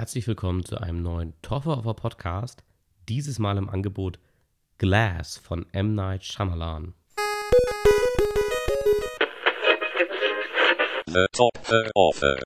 Herzlich willkommen zu einem neuen Toffer of a Podcast. Dieses Mal im Angebot Glass von M. Night Shyamalan. The Topfer Offer.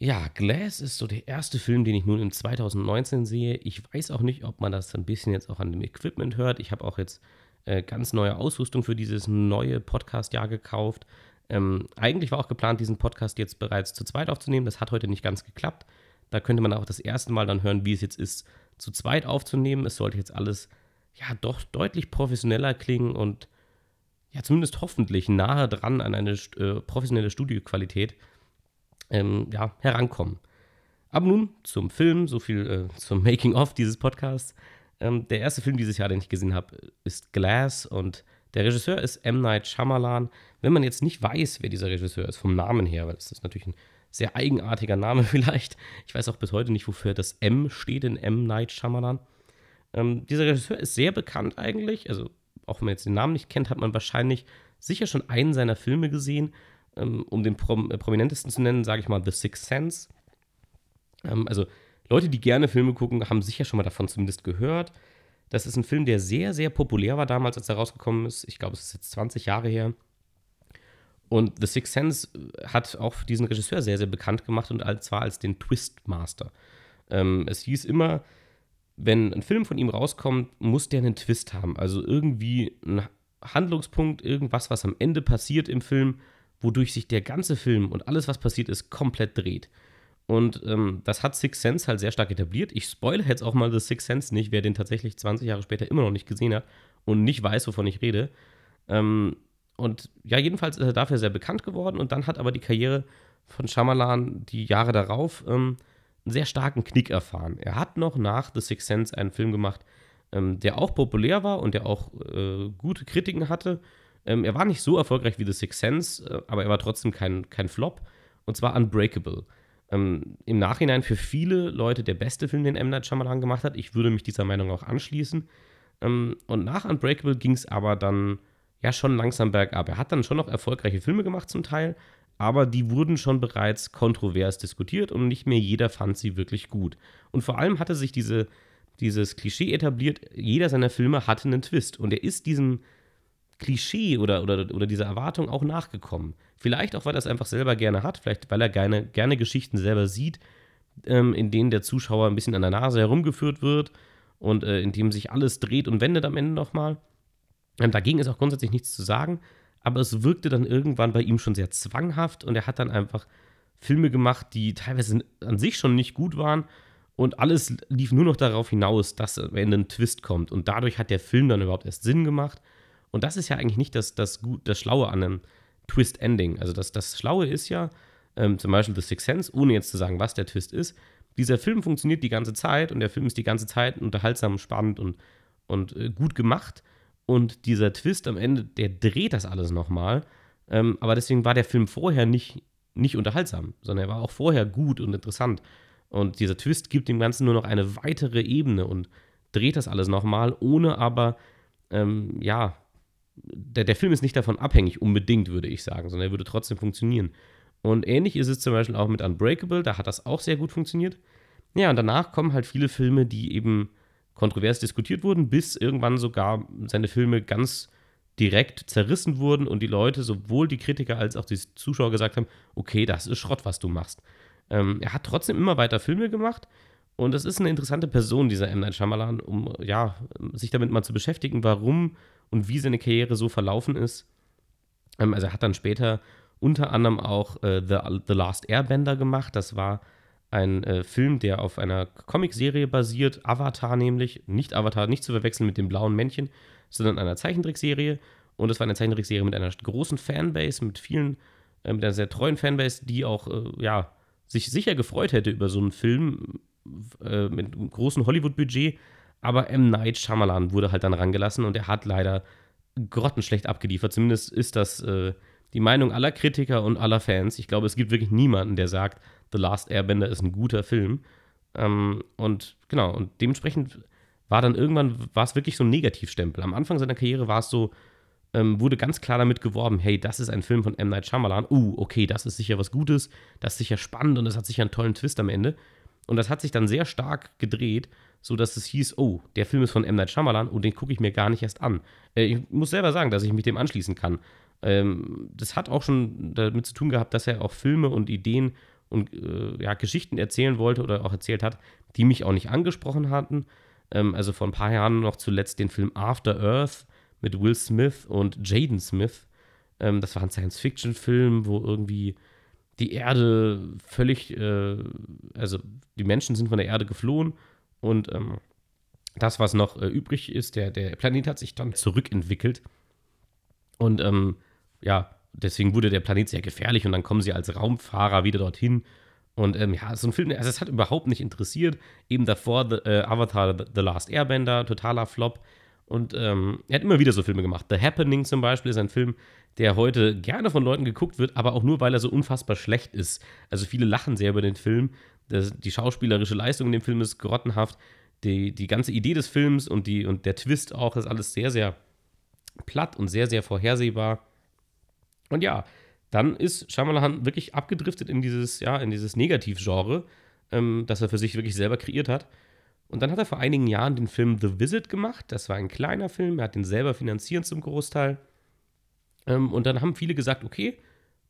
Ja, Glass ist so der erste Film, den ich nun in 2019 sehe. Ich weiß auch nicht, ob man das ein bisschen jetzt auch an dem Equipment hört. Ich habe auch jetzt äh, ganz neue Ausrüstung für dieses neue Podcast-Jahr gekauft. Ähm, eigentlich war auch geplant, diesen Podcast jetzt bereits zu zweit aufzunehmen. Das hat heute nicht ganz geklappt. Da könnte man auch das erste Mal dann hören, wie es jetzt ist, zu zweit aufzunehmen. Es sollte jetzt alles ja doch deutlich professioneller klingen und ja zumindest hoffentlich nahe dran an eine äh, professionelle Studioqualität ähm, ja, herankommen. Aber nun zum Film, so viel äh, zum Making-of dieses Podcasts. Ähm, der erste Film dieses Jahr, den ich gesehen habe, ist Glass und der Regisseur ist M. Night Shyamalan. Wenn man jetzt nicht weiß, wer dieser Regisseur ist, vom Namen her, weil das ist natürlich ein sehr eigenartiger Name vielleicht. Ich weiß auch bis heute nicht, wofür das M steht in M. Night Shyamalan. Ähm, dieser Regisseur ist sehr bekannt eigentlich. Also, auch wenn man jetzt den Namen nicht kennt, hat man wahrscheinlich sicher schon einen seiner Filme gesehen. Ähm, um den prom äh, prominentesten zu nennen, sage ich mal The Sixth Sense. Ähm, also Leute, die gerne Filme gucken, haben sicher schon mal davon zumindest gehört. Das ist ein Film, der sehr, sehr populär war damals, als er rausgekommen ist. Ich glaube, es ist jetzt 20 Jahre her. Und The Sixth Sense hat auch diesen Regisseur sehr, sehr bekannt gemacht und zwar als den Twistmaster. Ähm, es hieß immer, wenn ein Film von ihm rauskommt, muss der einen Twist haben. Also irgendwie ein Handlungspunkt, irgendwas, was am Ende passiert im Film, wodurch sich der ganze Film und alles, was passiert ist, komplett dreht. Und ähm, das hat Six Sense halt sehr stark etabliert. Ich spoilere jetzt auch mal The Six Sense nicht, wer den tatsächlich 20 Jahre später immer noch nicht gesehen hat und nicht weiß, wovon ich rede. Ähm, und ja, jedenfalls ist er dafür sehr bekannt geworden und dann hat aber die Karriere von Shyamalan die Jahre darauf ähm, einen sehr starken Knick erfahren. Er hat noch nach The Six Sense einen Film gemacht, ähm, der auch populär war und der auch äh, gute Kritiken hatte ähm, er war nicht so erfolgreich wie The Sixth Sense, äh, aber er war trotzdem kein, kein Flop. Und zwar Unbreakable. Ähm, Im Nachhinein für viele Leute der beste Film, den M. Night Shyamalan gemacht hat. Ich würde mich dieser Meinung auch anschließen. Ähm, und nach Unbreakable ging es aber dann ja schon langsam bergab. Er hat dann schon noch erfolgreiche Filme gemacht zum Teil, aber die wurden schon bereits kontrovers diskutiert und nicht mehr jeder fand sie wirklich gut. Und vor allem hatte sich diese, dieses Klischee etabliert, jeder seiner Filme hatte einen Twist. Und er ist diesem Klischee oder, oder, oder dieser Erwartung auch nachgekommen. Vielleicht auch, weil er es einfach selber gerne hat, vielleicht weil er gerne, gerne Geschichten selber sieht, ähm, in denen der Zuschauer ein bisschen an der Nase herumgeführt wird und äh, in dem sich alles dreht und wendet am Ende nochmal. Dagegen ist auch grundsätzlich nichts zu sagen, aber es wirkte dann irgendwann bei ihm schon sehr zwanghaft und er hat dann einfach Filme gemacht, die teilweise an sich schon nicht gut waren und alles lief nur noch darauf hinaus, dass am Ende ein Twist kommt und dadurch hat der Film dann überhaupt erst Sinn gemacht und das ist ja eigentlich nicht das, das, das Schlaue an einem Twist-Ending. Also das, das Schlaue ist ja, ähm, zum Beispiel The Sixth Sense, ohne jetzt zu sagen, was der Twist ist, dieser Film funktioniert die ganze Zeit und der Film ist die ganze Zeit unterhaltsam, spannend und, und äh, gut gemacht. Und dieser Twist am Ende, der dreht das alles nochmal. Ähm, aber deswegen war der Film vorher nicht, nicht unterhaltsam, sondern er war auch vorher gut und interessant. Und dieser Twist gibt dem Ganzen nur noch eine weitere Ebene und dreht das alles nochmal, ohne aber, ähm, ja, der, der Film ist nicht davon abhängig, unbedingt, würde ich sagen, sondern er würde trotzdem funktionieren. Und ähnlich ist es zum Beispiel auch mit Unbreakable, da hat das auch sehr gut funktioniert. Ja, und danach kommen halt viele Filme, die eben kontrovers diskutiert wurden, bis irgendwann sogar seine Filme ganz direkt zerrissen wurden und die Leute, sowohl die Kritiker als auch die Zuschauer gesagt haben, okay, das ist Schrott, was du machst. Ähm, er hat trotzdem immer weiter Filme gemacht und es ist eine interessante Person, dieser M. Night Shyamalan, um ja, sich damit mal zu beschäftigen, warum und wie seine Karriere so verlaufen ist. Ähm, also er hat dann später unter anderem auch äh, The, The Last Airbender gemacht. Das war ein äh, Film, der auf einer Comicserie basiert, Avatar nämlich, nicht Avatar, nicht zu verwechseln mit dem blauen Männchen, sondern einer Zeichentrickserie. Und es war eine Zeichentrickserie mit einer großen Fanbase, mit vielen, äh, mit einer sehr treuen Fanbase, die auch, äh, ja, sich sicher gefreut hätte über so einen Film äh, mit einem großen Hollywood-Budget, aber M. Night Shyamalan wurde halt dann rangelassen und er hat leider grottenschlecht abgeliefert. Zumindest ist das äh, die Meinung aller Kritiker und aller Fans. Ich glaube, es gibt wirklich niemanden, der sagt, The Last Airbender ist ein guter Film. Ähm, und genau, und dementsprechend war dann irgendwann, war es wirklich so ein Negativstempel. Am Anfang seiner Karriere war es so, ähm, wurde ganz klar damit geworben, hey, das ist ein Film von M. Night Shyamalan. Uh, okay, das ist sicher was Gutes, das ist sicher spannend und das hat sicher einen tollen Twist am Ende. Und das hat sich dann sehr stark gedreht, sodass es hieß, oh, der Film ist von M. Night Shyamalan und den gucke ich mir gar nicht erst an. Äh, ich muss selber sagen, dass ich mich dem anschließen kann. Ähm, das hat auch schon damit zu tun gehabt, dass er auch Filme und Ideen und äh, ja, Geschichten erzählen wollte oder auch erzählt hat, die mich auch nicht angesprochen hatten. Ähm, also vor ein paar Jahren noch zuletzt den Film After Earth mit Will Smith und Jaden Smith. Ähm, das war ein Science-Fiction-Film, wo irgendwie die Erde völlig, äh, also die Menschen sind von der Erde geflohen und ähm, das, was noch äh, übrig ist, der, der Planet hat sich dann zurückentwickelt. Und ähm, ja, deswegen wurde der Planet sehr gefährlich und dann kommen sie als Raumfahrer wieder dorthin. Und ähm, ja, so ein Film, also es hat überhaupt nicht interessiert. Eben davor The, äh, Avatar The Last Airbender, totaler Flop. Und ähm, er hat immer wieder so Filme gemacht. The Happening zum Beispiel ist ein Film, der heute gerne von Leuten geguckt wird, aber auch nur, weil er so unfassbar schlecht ist. Also viele lachen sehr über den Film. Das, die schauspielerische Leistung in dem Film ist grottenhaft. Die, die ganze Idee des Films und, die, und der Twist auch ist alles sehr, sehr platt und sehr, sehr vorhersehbar. Und ja, dann ist Shyamalan wirklich abgedriftet in dieses, ja, in dieses Negativgenre, ähm, das er für sich wirklich selber kreiert hat. Und dann hat er vor einigen Jahren den Film The Visit gemacht. Das war ein kleiner Film, er hat den selber finanziert zum Großteil. Ähm, und dann haben viele gesagt, okay,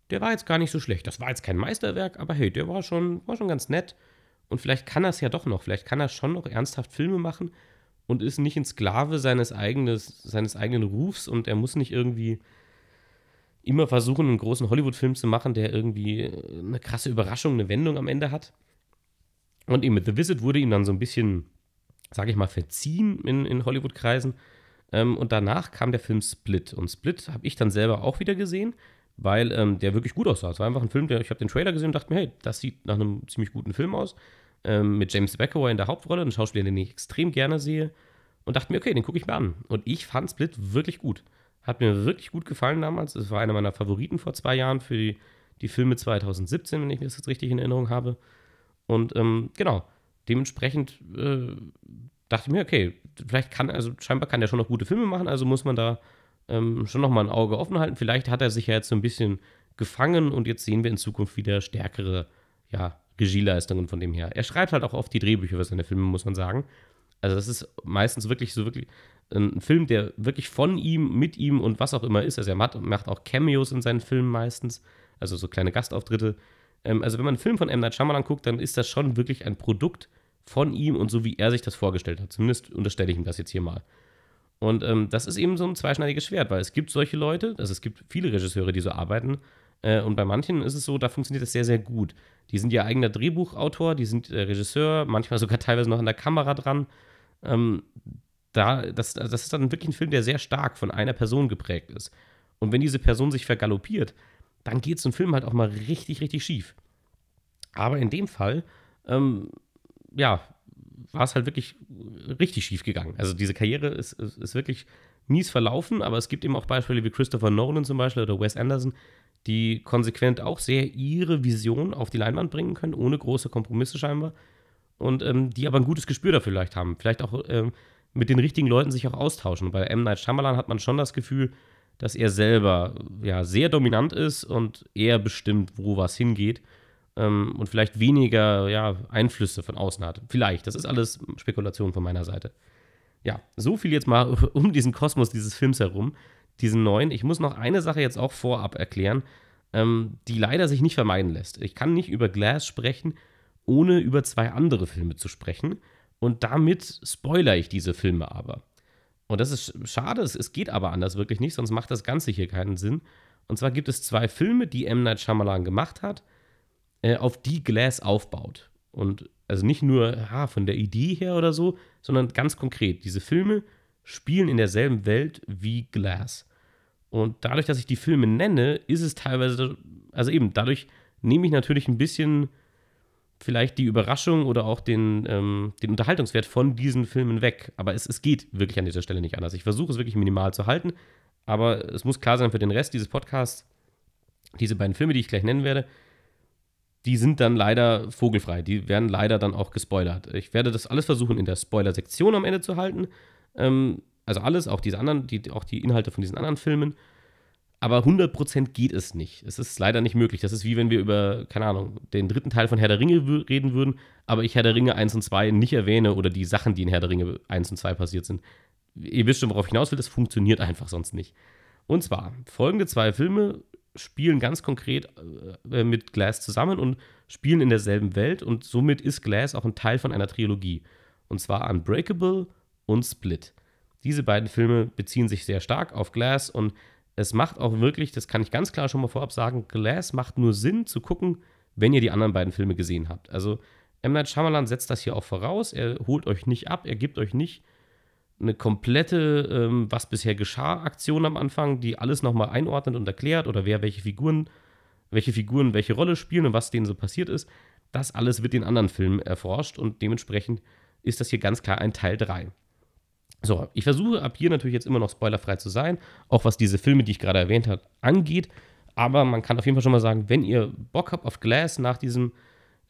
der war jetzt gar nicht so schlecht. Das war jetzt kein Meisterwerk, aber hey, der war schon, war schon ganz nett. Und vielleicht kann er es ja doch noch. Vielleicht kann er schon noch ernsthaft Filme machen und ist nicht ein Sklave seines, eigenes, seines eigenen Rufs und er muss nicht irgendwie immer versuchen, einen großen Hollywood-Film zu machen, der irgendwie eine krasse Überraschung, eine Wendung am Ende hat. Und eben mit The Visit wurde ihm dann so ein bisschen, sage ich mal, verziehen in, in Hollywood-Kreisen. Ähm, und danach kam der Film Split. Und Split habe ich dann selber auch wieder gesehen, weil ähm, der wirklich gut aussah. Es war einfach ein Film, der ich habe den Trailer gesehen und dachte mir, hey, das sieht nach einem ziemlich guten Film aus. Ähm, mit James McAvoy in der Hauptrolle, ein Schauspieler, den ich extrem gerne sehe. Und dachte mir, okay, den gucke ich mir an. Und ich fand Split wirklich gut. Hat mir wirklich gut gefallen damals. Es war einer meiner Favoriten vor zwei Jahren für die, die Filme 2017, wenn ich das jetzt richtig in Erinnerung habe. Und ähm, genau, dementsprechend äh, dachte ich mir, okay, vielleicht kann, also scheinbar kann er schon noch gute Filme machen, also muss man da ähm, schon noch mal ein Auge offen halten. Vielleicht hat er sich ja jetzt so ein bisschen gefangen und jetzt sehen wir in Zukunft wieder stärkere, ja, Regieleistungen von dem her. Er schreibt halt auch oft die Drehbücher für seine Filme, muss man sagen. Also das ist meistens wirklich so wirklich ein Film, der wirklich von ihm, mit ihm und was auch immer ist. Also er macht, macht auch Cameos in seinen Filmen meistens, also so kleine Gastauftritte. Ähm, also wenn man einen Film von M. Night Shyamalan guckt, dann ist das schon wirklich ein Produkt von ihm und so, wie er sich das vorgestellt hat. Zumindest unterstelle ich ihm das jetzt hier mal. Und ähm, das ist eben so ein zweischneidiges Schwert, weil es gibt solche Leute, also es gibt viele Regisseure, die so arbeiten. Äh, und bei manchen ist es so, da funktioniert das sehr, sehr gut. Die sind ihr eigener Drehbuchautor, die sind äh, Regisseur, manchmal sogar teilweise noch an der Kamera dran. Ähm, da, das, das ist dann wirklich ein Film, der sehr stark von einer Person geprägt ist. Und wenn diese Person sich vergaloppiert, dann geht so ein Film halt auch mal richtig, richtig schief. Aber in dem Fall, ähm, ja, war es halt wirklich richtig schief gegangen. Also diese Karriere ist, ist, ist, wirklich mies verlaufen, aber es gibt eben auch Beispiele wie Christopher Nolan zum Beispiel oder Wes Anderson, die konsequent auch sehr ihre Vision auf die Leinwand bringen können, ohne große Kompromisse scheinbar. Und ähm, die aber ein gutes Gespür dafür vielleicht haben. Vielleicht auch ähm, mit den richtigen Leuten sich auch austauschen. Und bei M. Night Shyamalan hat man schon das Gefühl, dass er selber ja sehr dominant ist und er bestimmt, wo was hingeht ähm, und vielleicht weniger ja, Einflüsse von außen hat. Vielleicht, das ist alles Spekulation von meiner Seite. Ja, so viel jetzt mal um diesen Kosmos dieses Films herum, diesen neuen. Ich muss noch eine Sache jetzt auch vorab erklären, ähm, die leider sich nicht vermeiden lässt. Ich kann nicht über Glass sprechen, ohne über zwei andere Filme zu sprechen. Und damit spoilere ich diese Filme aber. Und das ist schade, es, geht aber anders wirklich nicht, sonst macht das Ganze hier keinen Sinn. Und zwar gibt es zwei Filme, die M. Night Shyamalan gemacht hat, äh, auf die Glass aufbaut. Und also nicht nur ja, von der Idee her oder so, sondern ganz konkret. Diese Filme spielen in derselben Welt wie Glass. Und dadurch, dass ich die Filme nenne, ist es teilweise, also eben, dadurch nehme ich natürlich ein bisschen vielleicht die Überraschung oder auch den, ähm, den Unterhaltungswert von diesen Filmen weg. Aber es, es geht wirklich an dieser Stelle nicht anders. Ich versuche es wirklich minimal zu halten, aber es muss klar sein für den Rest dieses Podcasts, diese beiden Filme, die ich gleich nennen werde, die sind dann leider vogelfrei. Die werden leider dann auch gespoilert. Ich werde das alles versuchen, in der Spoiler-Sektion am Ende zu halten. Ähm, Also alles, auch diese anderen, die, auch die Inhalte von diesen anderen Filmen. Aber 100% geht es nicht. Es ist leider nicht möglich. Das ist wie wenn wir über, keine Ahnung, den dritten Teil von Herr der Ringe reden würden, aber ich Herr der Ringe 1 und 2 nicht erwähne oder die Sachen, die in Herr der Ringe 1 und 2 passiert sind. Ihr wisst schon, worauf ich hinaus will, das funktioniert einfach sonst nicht. Und zwar, folgende zwei Filme spielen ganz konkret äh, mit Glass zusammen und spielen in derselben Welt und somit ist Glass auch ein Teil von einer Trilogie. Und zwar Unbreakable und Split. Diese beiden Filme beziehen sich sehr stark auf Glass und es macht auch wirklich, das kann ich ganz klar schon mal vorab sagen, Glass macht nur Sinn zu gucken, wenn ihr die anderen beiden Filme gesehen habt. Also M. Night Shyamalan setzt das hier auch voraus. Er holt euch nicht ab, er gibt euch nicht eine komplette, ähm, was bisher geschah, Aktion am Anfang, die alles nochmal einordnet und erklärt oder wer welche Figuren, welche Figuren welche Rolle spielen und was denen so passiert ist. Das alles wird in anderen Filmen erforscht und dementsprechend ist das hier ganz klar ein Teil 3. So, ich versuche ab hier natürlich jetzt immer noch spoilerfrei zu sein, auch was diese Filme, die ich gerade erwähnt habe, angeht. Aber man kann auf jeden Fall schon mal sagen, wenn ihr Bock habt auf Glass nach diesem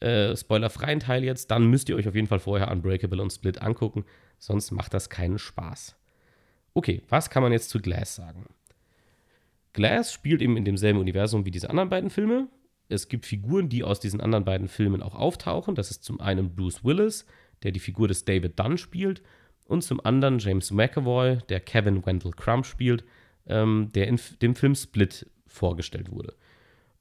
äh, spoilerfreien Teil jetzt, dann müsst ihr euch auf jeden Fall vorher Unbreakable und Split angucken, sonst macht das keinen Spaß. Okay, was kann man jetzt zu Glass sagen? Glass spielt eben in demselben Universum wie diese anderen beiden Filme. Es gibt Figuren, die aus diesen anderen beiden Filmen auch auftauchen. Das ist zum einen Bruce Willis, der die Figur des David Dunn spielt und zum anderen James McAvoy, der Kevin Wendell Crumb spielt, ähm, der in dem Film Split vorgestellt wurde.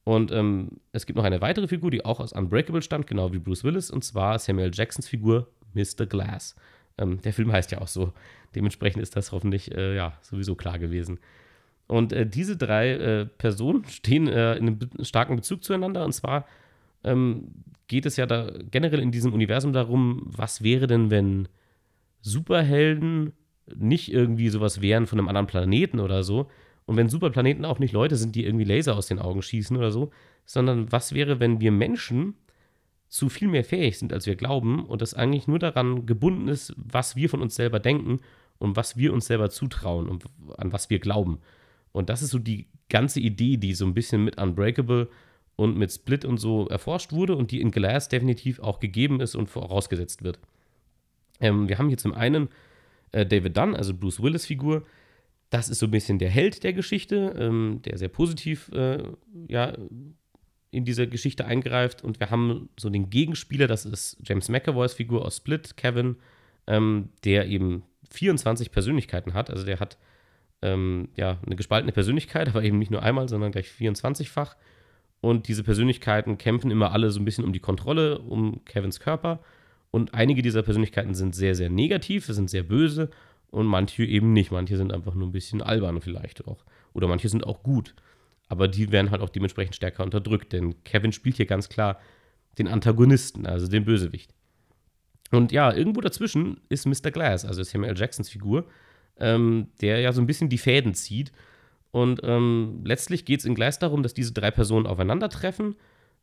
Und ähm, es gibt noch eine weitere Figur, die auch aus Unbreakable stammt, genau wie Bruce Willis, und zwar Samuel Jacksons Figur Mr. Glass. Ähm, der Film heißt ja auch so. Dementsprechend ist das hoffentlich äh, ja, sowieso klar gewesen. Und äh, diese drei äh, Personen stehen äh, in einem starken Bezug zueinander. Und zwar ähm, geht es ja da generell in diesem Universum darum, was wäre denn, wenn Superhelden nicht irgendwie sowas wären von einem anderen Planeten oder so. Und wenn Superplaneten auch nicht Leute sind, die irgendwie Laser aus den Augen schießen oder so, sondern was wäre, wenn wir Menschen zu viel mehr fähig sind, als wir glauben und das eigentlich nur daran gebunden ist, was wir von uns selber denken und was wir uns selber zutrauen und an was wir glauben. Und das ist so die ganze Idee, die so ein bisschen mit Unbreakable und mit Split und so erforscht wurde und die in Glass definitiv auch gegeben ist und vorausgesetzt wird. Ähm, wir haben hier zum einen äh, David Dunn, also Bruce Willis Figur. Das ist so ein bisschen der Held der Geschichte, ähm, der sehr positiv äh, ja, in diese Geschichte eingreift. Und wir haben so den Gegenspieler, das ist James McAvoys Figur aus Split, Kevin, ähm, der eben 24 Persönlichkeiten hat. Also der hat ähm, ja eine gespaltene Persönlichkeit, aber eben nicht nur einmal, sondern gleich 24-fach. Und diese Persönlichkeiten kämpfen immer alle so ein bisschen um die Kontrolle, um Kevins Körper. Und einige dieser Persönlichkeiten sind sehr, sehr negativ, sind sehr böse und manche eben nicht. Manche sind einfach nur ein bisschen albern vielleicht auch. Oder manche sind auch gut. Aber die werden halt auch dementsprechend stärker unterdrückt, denn Kevin spielt hier ganz klar den Antagonisten, also den Bösewicht. Und ja, irgendwo dazwischen ist Mr. Glass, also Samuel Jacksons Figur, ähm, der ja so ein bisschen die Fäden zieht. Und ähm, letztlich geht es in Glass darum, dass diese drei Personen aufeinandertreffen.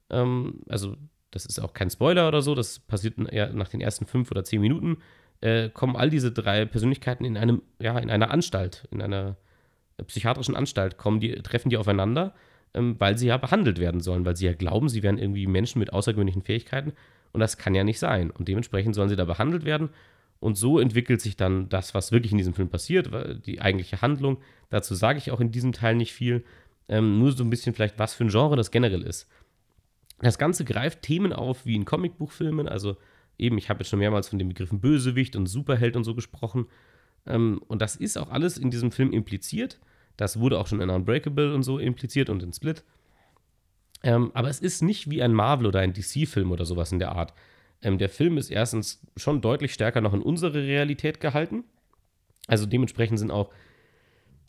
Ähm, also das ist auch kein Spoiler oder so, das passiert nach den ersten fünf oder zehn Minuten, äh, kommen all diese drei Persönlichkeiten in einem, ja, in einer Anstalt, in einer psychiatrischen Anstalt, kommen die, treffen die aufeinander, ähm, weil sie ja behandelt werden sollen, weil sie ja glauben, sie wären irgendwie Menschen mit außergewöhnlichen Fähigkeiten und das kann ja nicht sein. Und dementsprechend sollen sie da behandelt werden. Und so entwickelt sich dann das, was wirklich in diesem Film passiert, die eigentliche Handlung. Dazu sage ich auch in diesem Teil nicht viel. Ähm, nur so ein bisschen vielleicht, was für ein Genre das generell ist. Das Ganze greift Themen auf wie in Comicbuchfilmen, also eben, ich habe jetzt schon mehrmals von den Begriffen Bösewicht und Superheld und so gesprochen. Ähm, und das ist auch alles in diesem Film impliziert. Das wurde auch schon in Unbreakable und so impliziert und in Split. Ähm, aber es ist nicht wie ein Marvel oder ein DC-Film oder sowas in der Art. Ähm, der Film ist erstens schon deutlich stärker noch in unsere Realität gehalten. Also dementsprechend sind auch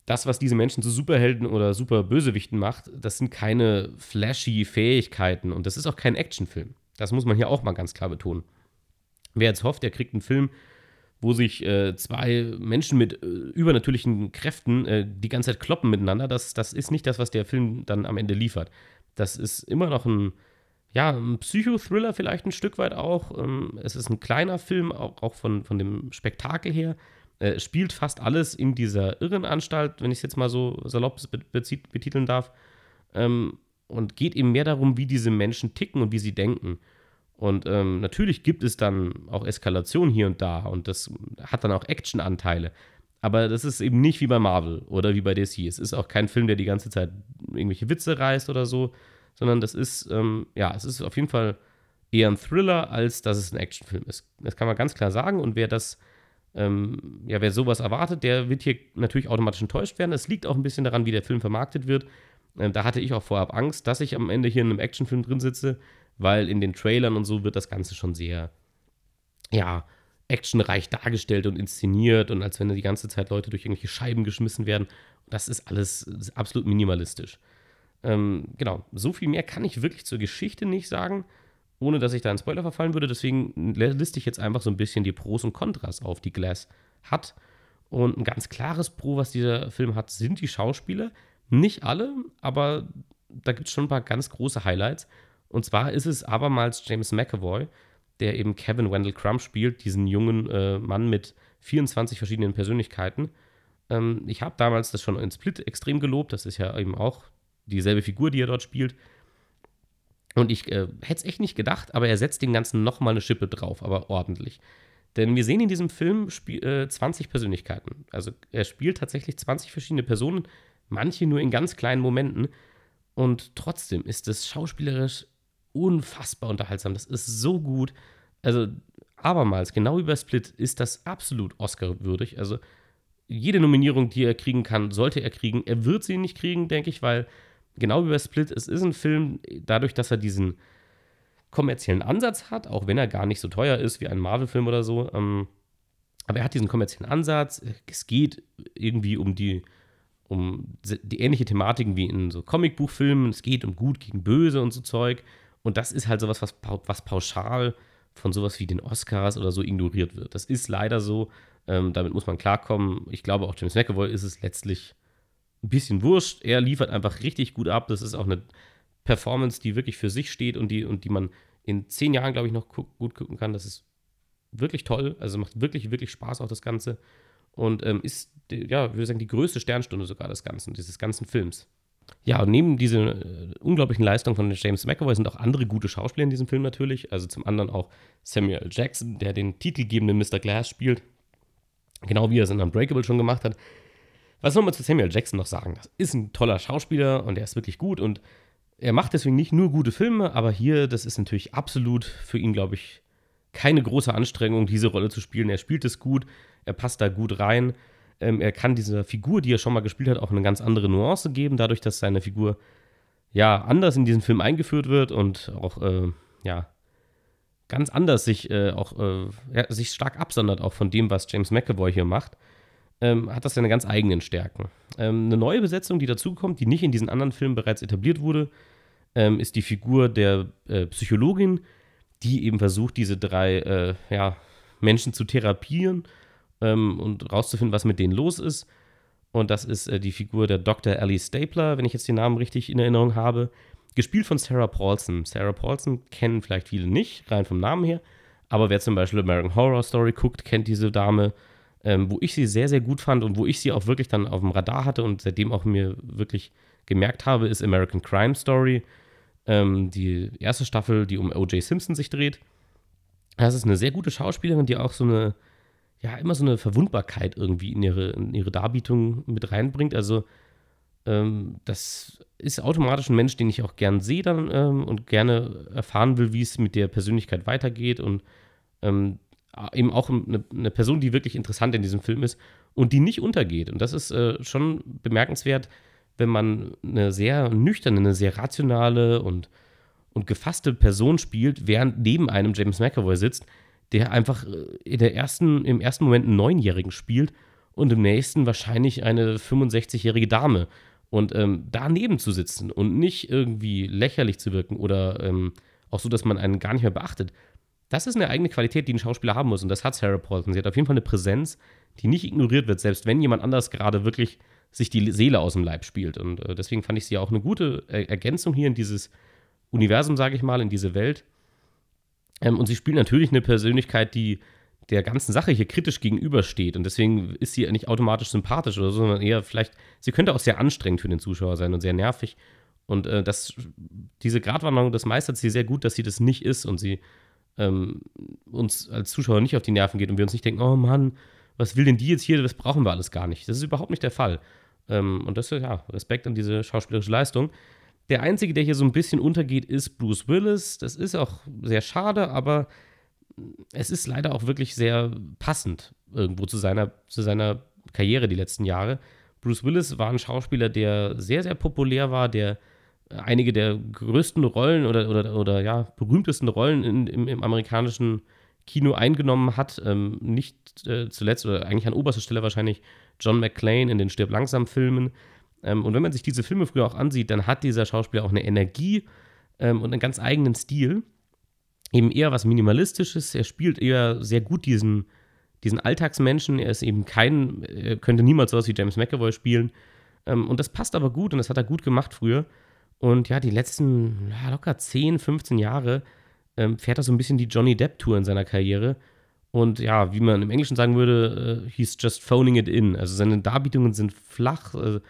das, was diese Menschen zu Superhelden oder Superbösewichten macht, das sind keine flashy Fähigkeiten und das ist auch kein Actionfilm. Das muss man hier auch mal ganz klar betonen. Wer jetzt hofft, der kriegt einen Film, wo sich äh, zwei Menschen mit äh, übernatürlichen Kräften äh, die ganze Zeit kloppen miteinander, das, das ist nicht das, was der Film dann am Ende liefert. Das ist immer noch ein, ja, ein Psychothriller vielleicht ein Stück weit auch. Ähm, es ist ein kleiner Film, auch, auch von, von dem Spektakel her äh, spielt fast alles in dieser Irrenanstalt, wenn ich es jetzt mal so salopp betiteln darf. Ähm, und geht eben mehr darum, wie diese Menschen ticken und wie sie denken. Und ähm, natürlich gibt es dann auch Eskalation hier und da und das hat dann auch Actionanteile. Aber das ist eben nicht wie bei Marvel oder wie bei DC. Es ist auch kein Film, der die ganze Zeit irgendwelche Witze reißt oder so, sondern das ist, ähm, ja, es ist auf jeden Fall eher ein Thriller, als dass es ein Actionfilm ist. Das kann man ganz klar sagen. Und wer das, ähm, ja, wer sowas erwartet, der wird hier natürlich automatisch enttäuscht werden. Es liegt auch ein bisschen daran, wie der Film vermarktet wird. Ähm, da hatte ich auch vorab Angst, dass ich am Ende hier in einem Actionfilm drin sitze, weil in den Trailern und so wird das Ganze schon sehr, ja, actionreich dargestellt und inszeniert und als wenn da die ganze Zeit Leute durch irgendwelche Scheiben geschmissen werden. Das ist alles absolut minimalistisch. Ähm, genau, so viel mehr kann ich wirklich zur Geschichte nicht sagen, ohne dass ich da in Spoiler verfallen würde. Deswegen liste ich jetzt einfach so ein bisschen die Pros und Kontras auf, die Glass hat. Und ein ganz klares Pro, was dieser Film hat, sind die Schauspieler. Nicht alle, aber da gibt es schon ein paar ganz große Highlights. Und zwar ist es abermals James McAvoy, der eben Kevin Wendell Crumb spielt, diesen jungen äh, Mann mit 24 verschiedenen Persönlichkeiten. Ähm, ich habe damals das schon in Split extrem gelobt. Das ist ja eben auch dieselbe Figur, die er dort spielt. Und ich äh, hätte es echt nicht gedacht, aber er setzt dem Ganzen nochmal eine Schippe drauf, aber ordentlich. Denn wir sehen in diesem Film äh, 20 Persönlichkeiten. Also er spielt tatsächlich 20 verschiedene Personen, manche nur in ganz kleinen Momenten. Und trotzdem ist es schauspielerisch unfassbar unterhaltsam. Das ist so gut. Also, abermals, genau bei Split, ist das absolut Oscar-würdig. Also, jede Nominierung, die er kriegen kann, sollte er kriegen. Er wird sie nicht kriegen, denke ich, weil genau wie bei Split, es ist ein Film, dadurch, dass er diesen kommerziellen Ansatz hat, auch wenn er gar nicht so teuer ist wie ein Marvel-Film oder so. Ähm, aber er hat diesen kommerziellen Ansatz. Es geht irgendwie um die, um die ähnliche Thematiken wie in so Comicbuchfilmen. Es geht um Gut gegen Böse und so Zeug. Und das ist halt sowas, was, was pauschal von sowas wie den Oscars oder so ignoriert wird. Das ist leider so. Ähm, damit muss man klarkommen. Ich glaube, auch James McAvoy ist es letztlich ein bisschen wurscht. Er liefert einfach richtig gut ab. Das ist auch eine Performance, die wirklich für sich steht und die, und die man in zehn Jahren, glaube ich, noch gu gut gucken kann. Das ist wirklich toll. Also macht wirklich, wirklich Spaß auch das Ganze. Und ähm, ist, ja, ich würde sagen, die größte Sternstunde sogar des Ganzen, dieses ganzen Films. Ja, und neben dieser äh, unglaublichen Leistung von James McAvoy sind auch andere gute Schauspieler in diesem Film natürlich. Also zum anderen auch Samuel Jackson, der den titelgebenden Mr. Glass spielt. Genau wie er es in Unbreakable schon gemacht hat. Was soll man zu Samuel Jackson noch sagen? Das ist ein toller Schauspieler und er ist wirklich gut und er macht deswegen nicht nur gute Filme, aber hier, das ist natürlich absolut für ihn, glaube ich, keine große Anstrengung, diese Rolle zu spielen. Er spielt es gut, er passt da gut rein. Ähm, er kann dieser Figur, die er schon mal gespielt hat, auch eine ganz andere Nuance geben, dadurch, dass seine Figur ja anders in diesen Film eingeführt wird und auch äh, ja ganz anders sich äh, auch äh, sich stark absondert auch von dem, was James McAvoy hier macht, ähm, hat das seine ganz eigenen Stärken. Ähm, eine neue Besetzung, die dazukommt, die nicht in diesen anderen Filmen bereits etabliert wurde, ähm, ist die Figur der äh, Psychologin, die eben versucht, diese drei äh, ja, Menschen zu therapieren ähm, und rauszufinden, was mit denen los ist. Und das ist äh, die Figur der Dr. Ellie Stapler, wenn ich jetzt den Namen richtig in Erinnerung habe. Gespielt von Sarah Paulson. Sarah Paulson kennen vielleicht viele nicht, rein vom Namen her. Aber wer zum Beispiel American Horror Story guckt, kennt diese Dame. Ähm, wo ich sie sehr, sehr gut fand und wo ich sie auch wirklich dann auf dem Radar hatte und seitdem auch mir wirklich gemerkt habe, ist American Crime Story. Ähm, die erste Staffel, die um O.J. Simpson sich dreht. Das ist eine sehr gute Schauspielerin, die auch so eine ja, immer so eine Verwundbarkeit irgendwie in ihre, in ihre Darbietung mit reinbringt. Also, ähm, das ist automatisch ein Mensch, den ich auch gern sehe dann ähm, und gerne erfahren will, wie es mit der Persönlichkeit weitergeht und ähm, eben auch eine, eine, Person, die wirklich interessant in diesem Film ist und die nicht untergeht. Und das ist äh, schon bemerkenswert, wenn man eine sehr nüchterne, eine sehr rationale und, und gefasste Person spielt, während neben einem James McAvoy sitzt, der einfach äh, in der ersten, im ersten Moment einen Neunjährigen spielt und im nächsten wahrscheinlich eine 65-jährige Dame. Und ähm, daneben zu sitzen und nicht irgendwie lächerlich zu wirken oder ähm, auch so, dass man einen gar nicht mehr beachtet, das ist eine eigene Qualität, die ein Schauspieler haben muss. Und das hat Sarah Paulson. Sie hat auf jeden Fall eine Präsenz, die nicht ignoriert wird, selbst wenn jemand anders gerade wirklich sich die Seele aus dem Leib spielt. Und äh, deswegen fand ich sie auch eine gute Ergänzung hier in dieses Universum, sage ich mal, in diese Welt. Ähm, und sie spielt natürlich eine Persönlichkeit, die der ganzen Sache hier kritisch gegenübersteht. Und deswegen ist sie nicht automatisch sympathisch oder so, sondern eher vielleicht, sie könnte auch sehr anstrengend für den Zuschauer sein und sehr nervig. Und äh, das, diese Gratwanderung, das meistert sie sehr gut, dass sie das nicht ist und sie ähm, uns als Zuschauer nicht auf die Nerven geht und wir uns nicht denken, oh Mann, was will denn die jetzt hier, das brauchen wir alles gar nicht. Das ist überhaupt nicht der Fall. Ähm, und das ist ja Respekt an diese schauspielerische Leistung. Der einzige, der hier so ein bisschen untergeht, ist Bruce Willis. Das ist auch sehr schade, aber es ist leider auch wirklich sehr passend irgendwo zu seiner, zu seiner Karriere die letzten Jahre. Bruce Willis war ein Schauspieler, der sehr, sehr populär war, der einige der größten Rollen oder, oder, oder ja, berühmtesten Rollen in, im, im amerikanischen Kino eingenommen hat. Ähm, nicht äh, zuletzt oder eigentlich an oberster Stelle wahrscheinlich John McClane in den Stirb langsam Filmen. Ähm, und wenn man sich diese Filme früher auch ansieht, dann hat dieser Schauspieler auch eine Energie ähm, und einen ganz eigenen Stil. Eben eher was Minimalistisches. Er spielt eher sehr gut diesen, diesen Alltagsmenschen. Er ist eben kein, er könnte niemals sowas wie James McAvoy spielen. Ähm, und das passt aber gut und das hat er gut gemacht früher. Und ja, die letzten ja, locker 10, 15 Jahre ähm, fährt er so ein bisschen die Johnny Depp-Tour in seiner Karriere. Und ja, wie man im Englischen sagen würde, äh, he's just phoning it in. Also seine Darbietungen sind flach. Äh,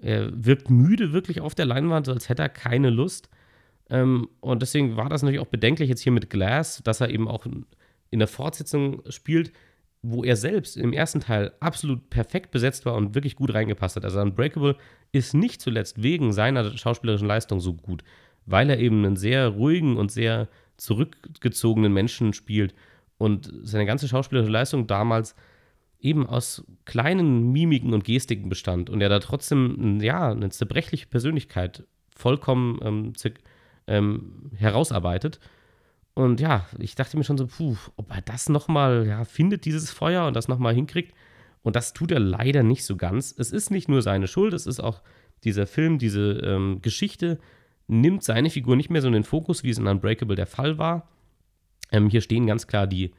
er wirkt müde wirklich auf der Leinwand, als hätte er keine Lust. Ähm, und deswegen war das natürlich auch bedenklich jetzt hier mit Glass, dass er eben auch in der Fortsetzung spielt, wo er selbst im ersten Teil absolut perfekt besetzt war und wirklich gut reingepasst hat. Also Unbreakable ist nicht zuletzt wegen seiner schauspielerischen Leistung so gut, weil er eben einen sehr ruhigen und sehr zurückgezogenen Menschen spielt und seine ganze schauspielerische Leistung damals eben aus kleinen Mimiken und Gestiken bestand und er da trotzdem ja eine zerbrechliche Persönlichkeit vollkommen ähm, ähm, herausarbeitet. Und ja, ich dachte mir schon so, puh, ob er das nochmal ja, findet, dieses Feuer und das nochmal hinkriegt. Und das tut er leider nicht so ganz. Es ist nicht nur seine Schuld, es ist auch dieser Film, diese ähm, Geschichte nimmt seine Figur nicht mehr so in den Fokus, wie es in Unbreakable der Fall war. Ähm, hier stehen ganz klar die,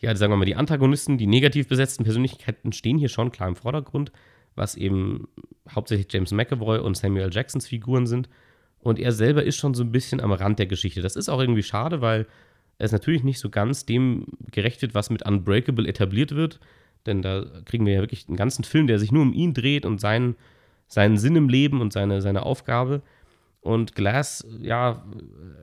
ja, sagen wir mal, die Antagonisten, die negativ besetzten Persönlichkeiten stehen hier schon klar im Vordergrund, was eben hauptsächlich James McAvoy und Samuel Jacksons Figuren sind. Und er selber ist schon so ein bisschen am Rand der Geschichte. Das ist auch irgendwie schade, weil es natürlich nicht so ganz dem gerecht wird, was mit Unbreakable etabliert wird. Denn da kriegen wir ja wirklich einen ganzen Film, der sich nur um ihn dreht und seinen, seinen Sinn im Leben und seine, seine Aufgabe. Und Glass, ja,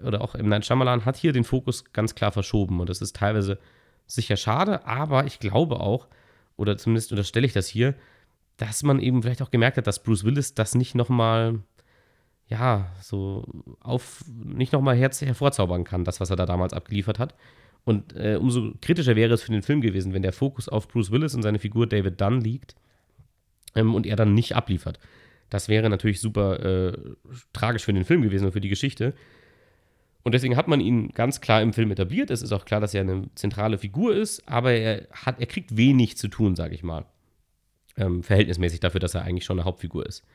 oder auch M. Night Shyamalan hat hier den Fokus ganz klar verschoben. Und das ist teilweise sicher schade, aber ich glaube auch, oder zumindest unterstelle ich das hier, dass man eben vielleicht auch gemerkt hat, dass Bruce Willis das nicht nochmal ja, so auf, nicht nochmal herz hervorzaubern kann, das, was er da damals abgeliefert hat. Und äh, umso kritischer wäre es für den Film gewesen, wenn der Fokus auf Bruce Willis und seine Figur David Dunn liegt ähm, und er dann nicht abliefert. Das wäre natürlich super äh, tragisch für den Film gewesen und für die Geschichte. Und deswegen hat man ihn ganz klar im Film etabliert. Es ist auch klar, dass er eine zentrale Figur ist, aber er, hat, er kriegt wenig zu tun, sage ich mal. Ähm, verhältnismäßig dafür, dass er eigentlich schon eine Hauptfigur ist.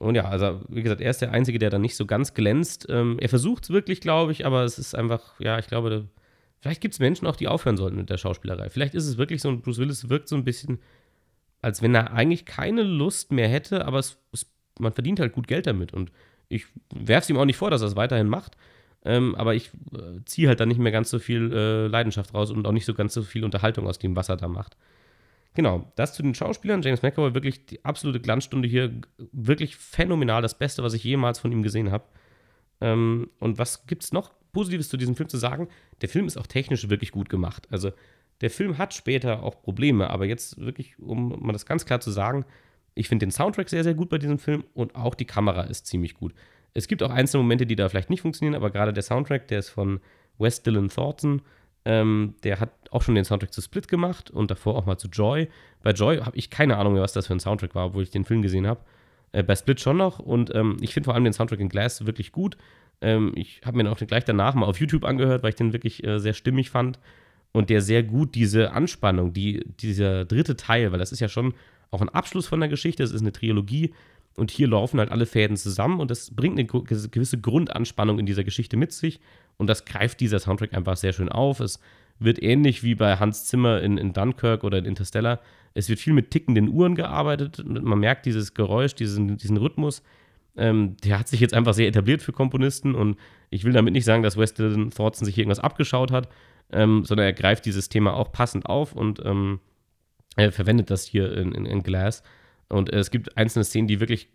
Und ja, also wie gesagt, er ist der Einzige, der dann nicht so ganz glänzt. Ähm, er versucht es wirklich, glaube ich, aber es ist einfach, ja, ich glaube, da, vielleicht gibt es Menschen auch, die aufhören sollten mit der Schauspielerei. Vielleicht ist es wirklich so, und Bruce Willis wirkt so ein bisschen, als wenn er eigentlich keine Lust mehr hätte, aber es, es, man verdient halt gut Geld damit. Und ich werfe es ihm auch nicht vor, dass er es weiterhin macht. Ähm, aber ich äh, ziehe halt dann nicht mehr ganz so viel äh, Leidenschaft raus und auch nicht so ganz so viel Unterhaltung aus dem, was er da macht. Genau, das zu den Schauspielern. James McAvoy, wirklich die absolute Glanzstunde hier. Wirklich phänomenal. Das Beste, was ich jemals von ihm gesehen habe. Ähm, und was gibt es noch Positives zu diesem Film zu sagen? Der Film ist auch technisch wirklich gut gemacht. Also, der Film hat später auch Probleme, aber jetzt wirklich, um mal das ganz klar zu sagen, ich finde den Soundtrack sehr, sehr gut bei diesem Film und auch die Kamera ist ziemlich gut. Es gibt auch einzelne Momente, die da vielleicht nicht funktionieren, aber gerade der Soundtrack, der ist von Wes Dylan Thornton ähm, der hat auch schon den Soundtrack zu Split gemacht und davor auch mal zu Joy. Bei Joy habe ich keine Ahnung mehr, was das für ein Soundtrack war, obwohl ich den Film gesehen habe. Äh, bei Split schon noch und ähm, ich finde vor allem den Soundtrack in Glass wirklich gut. Ähm, ich habe mir den auch gleich danach mal auf YouTube angehört, weil ich den wirklich äh, sehr stimmig fand und der sehr gut diese Anspannung, die, dieser dritte Teil, weil das ist ja schon auch ein Abschluss von der Geschichte, es ist eine Trilogie und hier laufen halt alle Fäden zusammen und das bringt eine gewisse Grundanspannung in dieser Geschichte mit sich und das greift dieser Soundtrack einfach sehr schön auf. Es wird ähnlich wie bei Hans Zimmer in, in Dunkirk oder in Interstellar. Es wird viel mit tickenden Uhren gearbeitet. Man merkt dieses Geräusch, diesen, diesen Rhythmus. Ähm, der hat sich jetzt einfach sehr etabliert für Komponisten und ich will damit nicht sagen, dass Weston Thornton sich irgendwas abgeschaut hat, ähm, sondern er greift dieses Thema auch passend auf und ähm, er verwendet das hier in, in, in Glass. Und es gibt einzelne Szenen, die wirklich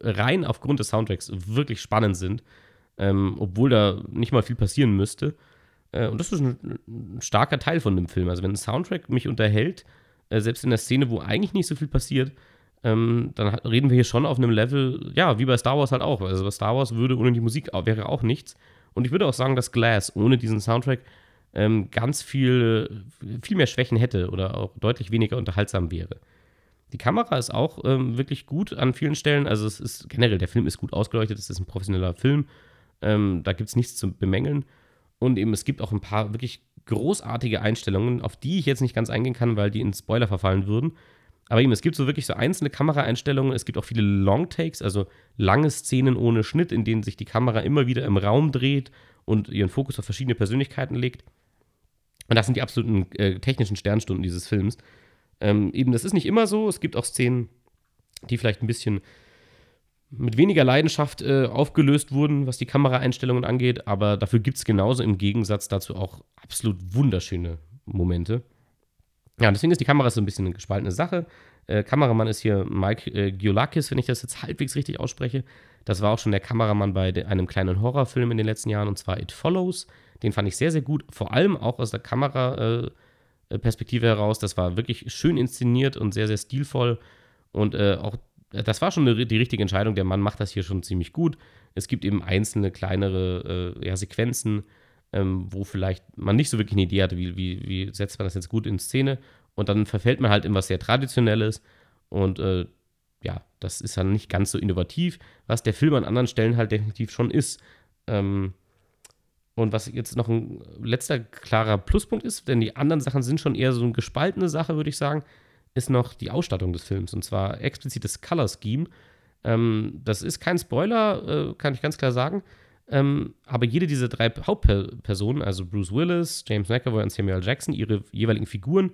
rein aufgrund des Soundtracks wirklich spannend sind ähm, obwohl da nicht mal viel passieren müsste. Äh, und das ist ein, ein, starker Teil von dem Film. Also wenn ein Soundtrack mich unterhält, äh, selbst in der Szene, wo eigentlich nicht so viel passiert, ähm, dann reden wir hier schon auf einem Level, ja, wie bei Star Wars halt auch. Also bei Star Wars würde ohne die Musik wäre auch nichts. Und ich würde auch sagen, dass Glass ohne diesen Soundtrack ähm, ganz viel, viel mehr Schwächen hätte oder auch deutlich weniger unterhaltsam wäre. Die Kamera ist auch ähm, wirklich gut an vielen Stellen. Also es ist generell, der Film ist gut ausgeleuchtet, es ist ein professioneller Film. Ähm, da gibt es nichts zu bemängeln. Und eben, es gibt auch ein paar wirklich großartige Einstellungen, auf die ich jetzt nicht ganz eingehen kann, weil die in Spoiler verfallen würden. Aber eben, es gibt so wirklich so einzelne Kameraeinstellungen. Es gibt auch viele Longtakes, also lange Szenen ohne Schnitt, in denen sich die Kamera immer wieder im Raum dreht und ihren Fokus auf verschiedene Persönlichkeiten legt. Und das sind die absoluten äh, technischen Sternstunden dieses Films. Ähm, eben, das ist nicht immer so. Es gibt auch Szenen, die vielleicht ein bisschen mit weniger Leidenschaft äh, aufgelöst wurden, was die Kameraeinstellungen angeht, aber dafür gibt es genauso im Gegensatz dazu auch absolut wunderschöne Momente. Ja, deswegen ist die Kamera so ein bisschen eine gespaltene Sache. Äh, Kameramann ist hier Mike äh, Giolakis, wenn ich das jetzt halbwegs richtig ausspreche. Das war auch schon der Kameramann bei de einem kleinen Horrorfilm in den letzten Jahren, und zwar It Follows. Den fand ich sehr, sehr gut, vor allem auch aus der Kameraperspektive äh, heraus. Das war wirklich schön inszeniert und sehr, sehr stilvoll. Und äh, auch das war schon eine, die richtige Entscheidung. Der Mann macht das hier schon ziemlich gut. Es gibt eben einzelne kleinere äh, ja, Sequenzen, ähm, wo vielleicht man nicht so wirklich eine Idee hatte, wie, wie, wie setzt man das jetzt gut in Szene. Und dann verfällt man halt in was sehr Traditionelles. Und äh, ja, das ist dann nicht ganz so innovativ, was der Film an anderen Stellen halt definitiv schon ist. Ähm, und was jetzt noch ein letzter klarer Pluspunkt ist, denn die anderen Sachen sind schon eher so eine gespaltene Sache, würde ich sagen, ist noch die Ausstattung des Films. Und zwar explizit das Color Scheme. Ähm, das ist kein Spoiler, äh, kann ich ganz klar sagen. Ähm, aber jede dieser drei Hauptpersonen, also Bruce Willis, James McAvoy und Samuel Jackson, ihre jeweiligen Figuren,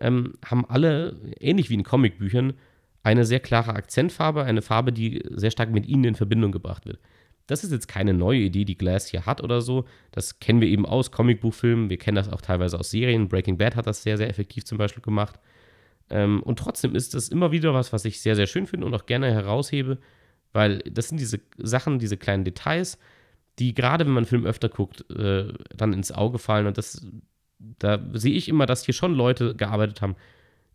ähm, haben alle, ähnlich wie in Comicbüchern, eine sehr klare Akzentfarbe, eine Farbe, die sehr stark mit ihnen in Verbindung gebracht wird. Das ist jetzt keine neue Idee, die Glass hier hat oder so. Das kennen wir eben aus Comicbuchfilmen. Wir kennen das auch teilweise aus Serien. Breaking Bad hat das sehr, sehr effektiv zum Beispiel gemacht. Ähm, und trotzdem ist das immer wieder was, was ich sehr, sehr schön finde und auch gerne heraushebe, weil das sind diese Sachen, diese kleinen Details, die gerade wenn man Film öfter guckt, äh, dann ins Auge fallen. Und das, da sehe ich immer, dass hier schon Leute gearbeitet haben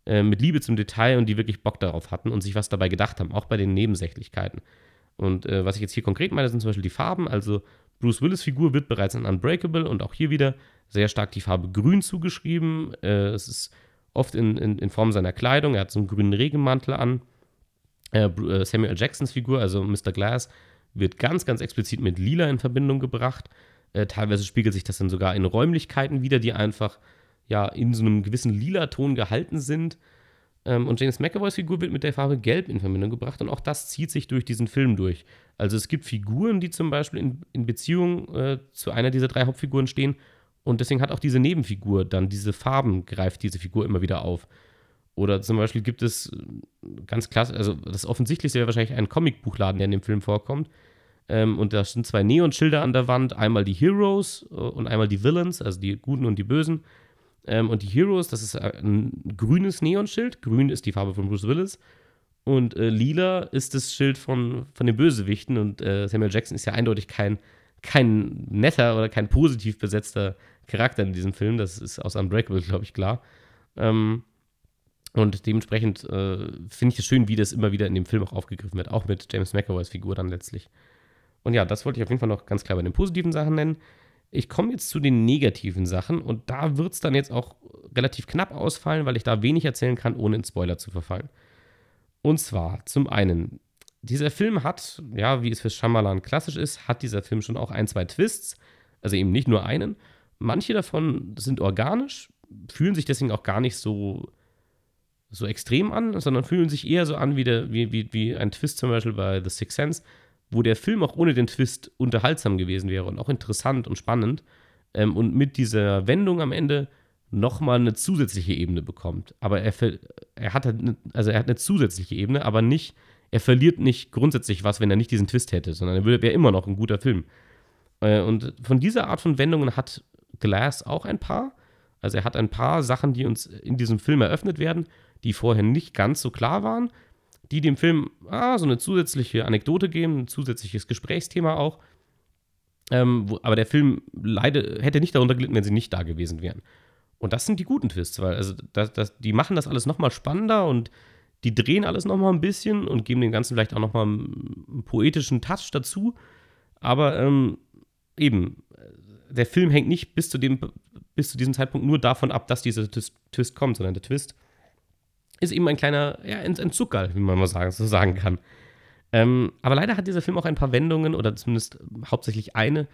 äh, mit Liebe zum Detail und die wirklich Bock darauf hatten und sich was dabei gedacht haben, auch bei den Nebensächlichkeiten. Und äh, was ich jetzt hier konkret meine, sind zum Beispiel die Farben. Also Bruce Willis Figur wird bereits in Unbreakable und auch hier wieder sehr stark die Farbe Grün zugeschrieben. Äh, es ist oft in, in, in, Form seiner Kleidung. Er hat so einen grünen Regenmantel an. Äh, äh Samuel Jacksons Figur, also Mr. Glass, wird ganz, ganz explizit mit Lila in Verbindung gebracht. Äh, teilweise spiegelt sich das dann sogar in Räumlichkeiten wieder, die einfach ja in so einem gewissen lila Ton gehalten sind. Ähm, und James McAvoys Figur wird mit der Farbe Gelb in Verbindung gebracht und auch das zieht sich durch diesen Film durch. Also es gibt Figuren, die zum Beispiel in, in Beziehung äh, zu einer dieser drei Hauptfiguren stehen und deswegen hat auch diese Nebenfigur dann diese Farben, greift diese Figur immer wieder auf. Oder zum Beispiel gibt es ganz klasse, also das Offensichtlichste wäre wahrscheinlich ein Comicbuchladen, der in dem Film vorkommt. Ähm, und da sind zwei Neonschilder an der Wand, einmal die Heroes äh, und einmal die Villains, also die Guten und die Bösen. Ähm, und die Heroes, das ist ein grünes Neonschild. Grün ist die Farbe von Bruce Willis. Und äh, lila ist das Schild von, von den Bösewichten. Und äh, Samuel Jackson ist ja eindeutig kein, kein netter oder kein positiv besetzter Charakter in diesem Film. Das ist aus Unbreakable, glaube ich, klar. Ähm, und dementsprechend äh, finde ich es schön, wie das immer wieder in dem Film auch aufgegriffen wird. Auch mit James McAvoys Figur dann letztlich. Und ja, das wollte ich auf jeden Fall noch ganz klar bei den positiven Sachen nennen. Ich komme jetzt zu den negativen Sachen und da wird es dann jetzt auch relativ knapp ausfallen, weil ich da wenig erzählen kann, ohne in Spoiler zu verfallen. Und zwar zum einen, dieser Film hat, ja, wie es für Shyamalan klassisch ist, hat dieser Film schon auch ein, zwei Twists, also eben nicht nur einen. Manche davon sind organisch, fühlen sich deswegen auch gar nicht so, so extrem an, sondern fühlen sich eher so an wie, der, wie, wie, wie ein Twist zum Beispiel bei The Sixth Sense, wo der Film auch ohne den Twist unterhaltsam gewesen wäre und auch interessant und spannend ähm, und mit dieser Wendung am Ende nochmal eine zusätzliche Ebene bekommt. Aber er, er hat halt, also er hat eine zusätzliche Ebene, aber nicht, er verliert nicht grundsätzlich was, wenn er nicht diesen Twist hätte, sondern er wäre immer noch ein guter Film. Äh, und von dieser Art von Wendungen hat Glass auch ein paar. Also er hat ein paar Sachen, die uns in diesem Film eröffnet werden, die vorher nicht ganz so klar waren, die dem Film ah, so eine zusätzliche Anekdote geben, ein zusätzliches Gesprächsthema auch. Ähm, wo, aber der Film leide, hätte nicht darunter gelitten, wenn sie nicht da gewesen wären. Und das sind die guten Twists, weil also das, das, die machen das alles nochmal spannender und die drehen alles nochmal ein bisschen und geben dem Ganzen vielleicht auch nochmal einen poetischen Touch dazu. Aber ähm, eben, der Film hängt nicht bis zu, dem, bis zu diesem Zeitpunkt nur davon ab, dass dieser Twist kommt, sondern der Twist ist eben ein kleiner ja, Entzuckerl, wie man mal sagen, so sagen kann. Ähm, aber leider hat dieser Film auch ein paar Wendungen oder zumindest hauptsächlich eine,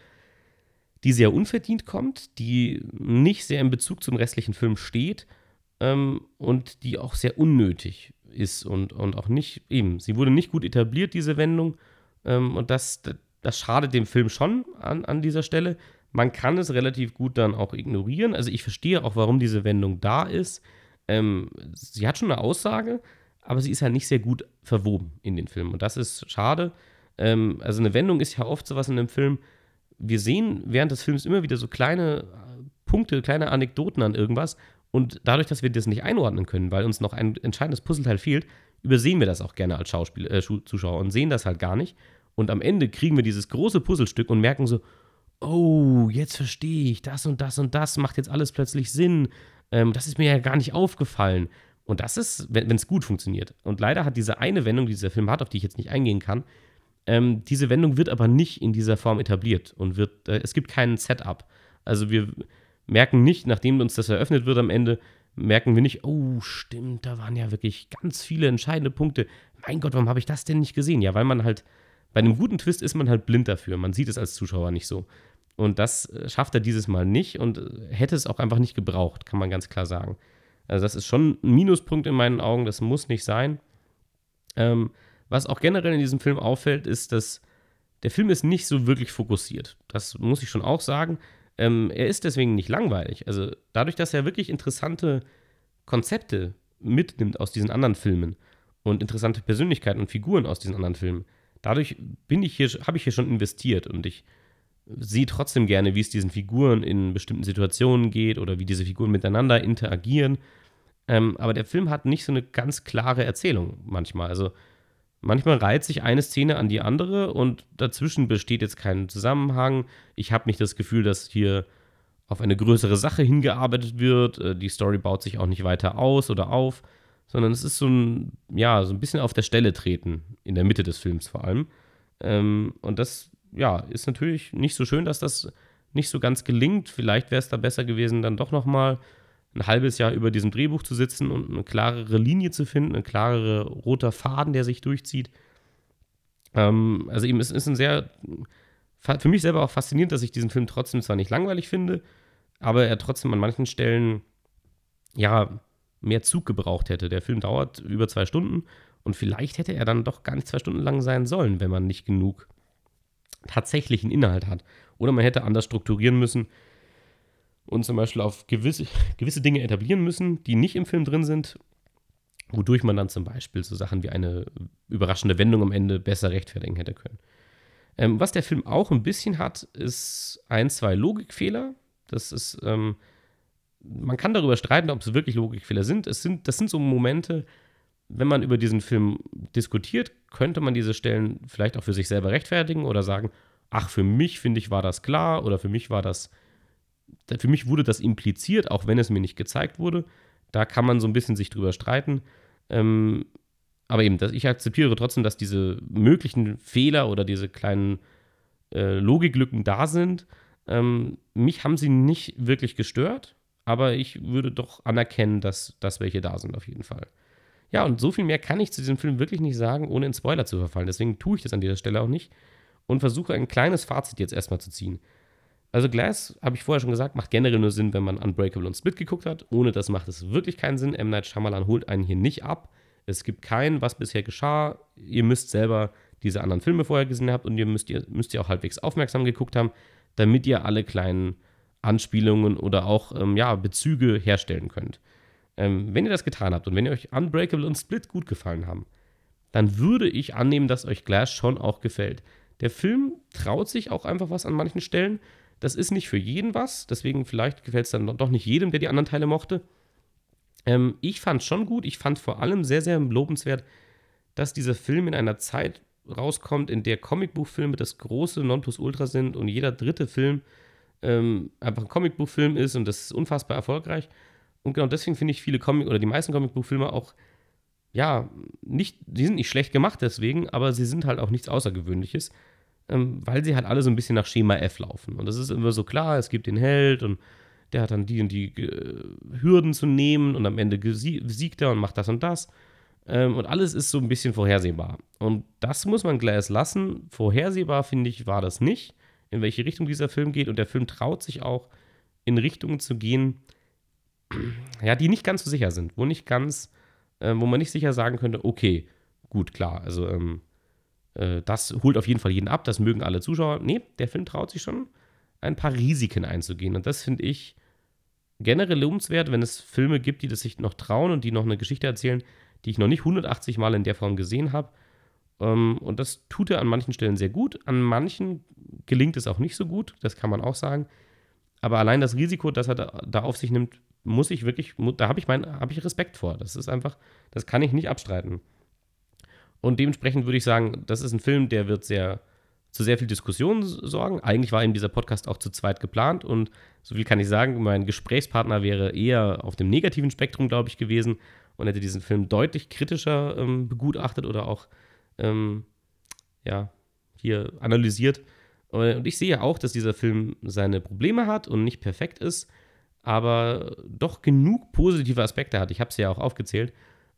die sehr unverdient kommt, die nicht sehr in Bezug zum restlichen Film steht ähm, und die auch sehr unnötig ist und, und auch nicht, eben, sie wurde nicht gut etabliert, diese Wendung. Ähm, und das, das schadet dem Film schon an, an dieser Stelle. Man kann es relativ gut dann auch ignorieren. Also ich verstehe auch, warum diese Wendung da ist. Ähm, sie hat schon eine Aussage, aber sie ist halt nicht sehr gut verwoben in den Film. Und das ist schade. Ähm, also eine Wendung ist ja oft sowas in einem Film. Wir sehen während des Films immer wieder so kleine äh, Punkte, kleine Anekdoten an irgendwas. Und dadurch, dass wir das nicht einordnen können, weil uns noch ein entscheidendes Puzzleteil fehlt, übersehen wir das auch gerne als Schauspiel, äh, Zuschauer und sehen das halt gar nicht. Und am Ende kriegen wir dieses große Puzzlestück und merken so, oh, jetzt verstehe ich, das und das und das macht jetzt alles plötzlich Sinn. Ähm, das ist mir ja gar nicht aufgefallen. Und das ist, wenn es gut funktioniert. Und leider hat diese eine Wendung, die dieser Film hat, auf die ich jetzt nicht eingehen kann, ähm, diese Wendung wird aber nicht in dieser Form etabliert und wird, äh, es gibt keinen Setup. Also wir merken nicht, nachdem uns das eröffnet wird am Ende, merken wir nicht, oh, stimmt, da waren ja wirklich ganz viele entscheidende Punkte. Mein Gott, warum habe ich das denn nicht gesehen? Ja, weil man halt, bei einem guten Twist ist man halt blind dafür. Man sieht es als Zuschauer nicht so. Und das äh, schafft er dieses Mal nicht und äh, hätte es auch einfach nicht gebraucht, kann man ganz klar sagen. Also das ist schon ein Minuspunkt in meinen Augen, das muss nicht sein. Ähm, was auch generell in diesem Film auffällt, ist, dass der Film ist nicht so wirklich fokussiert. Das muss ich schon auch sagen. Ähm, er ist deswegen nicht langweilig. Also dadurch, dass er wirklich interessante Konzepte mitnimmt aus diesen anderen Filmen und interessante Persönlichkeiten und Figuren aus diesen anderen Filmen, dadurch bin ich hier, habe ich hier schon investiert und ich sehe trotzdem gerne, wie es diesen Figuren in bestimmten Situationen geht oder wie diese Figuren miteinander interagieren. Ähm, aber der Film hat nicht so eine ganz klare Erzählung manchmal. Also manchmal reiht sich eine Szene an die andere und dazwischen besteht jetzt kein Zusammenhang. Ich habe nicht das Gefühl, dass hier auf eine größere Sache hingearbeitet wird. Äh, die Story baut sich auch nicht weiter aus oder auf, sondern es ist so ein, ja, so ein bisschen auf der Stelle treten, in der Mitte des Films vor allem. Ähm, und das ja, ist natürlich nicht so schön, dass das nicht so ganz gelingt. Vielleicht wäre es da besser gewesen, dann doch noch mal ein halbes Jahr über diesem Drehbuch zu sitzen und eine klarere Linie zu finden, ein klarer roter Faden, der sich durchzieht. Ähm, also eben, es ist ein sehr, für mich selber auch faszinierend, dass ich diesen Film trotzdem zwar nicht langweilig finde, aber er trotzdem an manchen Stellen, ja, mehr Zug gebraucht hätte. Der Film dauert über zwei Stunden und vielleicht hätte er dann doch gar nicht zwei Stunden lang sein sollen, wenn man nicht genug tatsächlichen Inhalt hat. Oder man hätte anders strukturieren müssen und zum Beispiel auf gewisse, gewisse Dinge etablieren müssen, die nicht im Film drin sind, wodurch man dann zum Beispiel so Sachen wie eine überraschende Wendung am Ende besser rechtfertigen hätte können. Ähm, was der Film auch ein bisschen hat, ist ein, zwei Logikfehler. Das ist, ähm, man kann darüber streiten, ob es wirklich Logikfehler sind. Es sind. Das sind so Momente, wenn man über diesen Film diskutiert, könnte man diese Stellen vielleicht auch für sich selber rechtfertigen oder sagen, ach, für mich finde ich war das klar oder für mich war das, für mich wurde das impliziert, auch wenn es mir nicht gezeigt wurde. Da kann man so ein bisschen sich drüber streiten. Ähm, aber eben, ich akzeptiere trotzdem, dass diese möglichen Fehler oder diese kleinen äh, Logiklücken da sind. Ähm, mich haben sie nicht wirklich gestört, aber ich würde doch anerkennen, dass, dass welche da sind, auf jeden Fall. Ja, und so viel mehr kann ich zu diesem Film wirklich nicht sagen, ohne in Spoiler zu verfallen. Deswegen tue ich das an dieser Stelle auch nicht und versuche ein kleines Fazit jetzt erstmal zu ziehen. Also Glass, habe ich vorher schon gesagt, macht generell nur Sinn, wenn man Unbreakable und Split geguckt hat. Ohne das macht es wirklich keinen Sinn. M. Night Shyamalan holt einen hier nicht ab. Es gibt keinen, was bisher geschah. Ihr müsst selber diese anderen Filme vorher gesehen haben und ihr müsst, ihr müsst ihr auch halbwegs aufmerksam geguckt haben, damit ihr alle kleinen Anspielungen oder auch ähm, ja, Bezüge herstellen könnt. Ähm, wenn ihr das getan habt und wenn ihr euch Unbreakable und Split gut gefallen haben, dann würde ich annehmen, dass euch Glass schon auch gefällt. Der Film traut sich auch einfach was an manchen Stellen. Das ist nicht für jeden was, deswegen vielleicht gefällt es dann doch nicht jedem, der die anderen Teile mochte. Ähm, ich fand schon gut. Ich fand vor allem sehr, sehr lobenswert, dass dieser Film in einer Zeit rauskommt, in der Comicbuchfilme das große Nonplusultra sind und jeder dritte Film ähm, einfach ein Comicbuchfilm ist und das ist unfassbar erfolgreich. Und genau deswegen finde ich viele Comic oder die meisten Comicbuchfilme auch, ja, nicht, die sind nicht schlecht gemacht deswegen, aber sie sind halt auch nichts Außergewöhnliches, ähm, weil sie halt alle so ein bisschen nach Schema F laufen. Und das ist immer so klar, es gibt den Held und der hat dann die und die äh, Hürden zu nehmen und am Ende siegt er und macht das und das. Ähm, und alles ist so ein bisschen vorhersehbar. Und das muss man Glass lassen. Vorhersehbar, finde ich, war das nicht, in welche Richtung dieser Film geht. Und der Film traut sich auch, in Richtungen zu gehen, ja, die nicht ganz so sicher sind, wo nicht ganz, äh, wo man nicht sicher sagen könnte, okay, gut, klar, also ähm, äh, das holt auf jeden Fall jeden ab, das mögen alle Zuschauer. Nee, der Film traut sich schon, ein paar Risiken einzugehen. Und das finde ich generell lobenswert, wenn es Filme gibt, die das sich noch trauen und die noch eine Geschichte erzählen, die ich noch nicht 180 Mal in der Form gesehen habe. Ähm, und das tut er an manchen Stellen sehr gut. An manchen gelingt es auch nicht so gut, das kann man auch sagen. Aber allein das Risiko, das er da, da auf sich nimmt, muss ich wirklich, da habe ich, hab ich Respekt vor. Das ist einfach, das kann ich nicht abstreiten. Und dementsprechend würde ich sagen, das ist ein Film, der wird sehr zu sehr viel Diskussion sorgen. Eigentlich war eben dieser Podcast auch zu zweit geplant und so viel kann ich sagen, mein Gesprächspartner wäre eher auf dem negativen Spektrum, glaube ich, gewesen und hätte diesen Film deutlich kritischer ähm, begutachtet oder auch ähm, ja, hier analysiert. Und ich sehe auch, dass dieser Film seine Probleme hat und nicht perfekt ist, aber doch genug positive Aspekte hat. Ich habe es ja auch aufgezählt.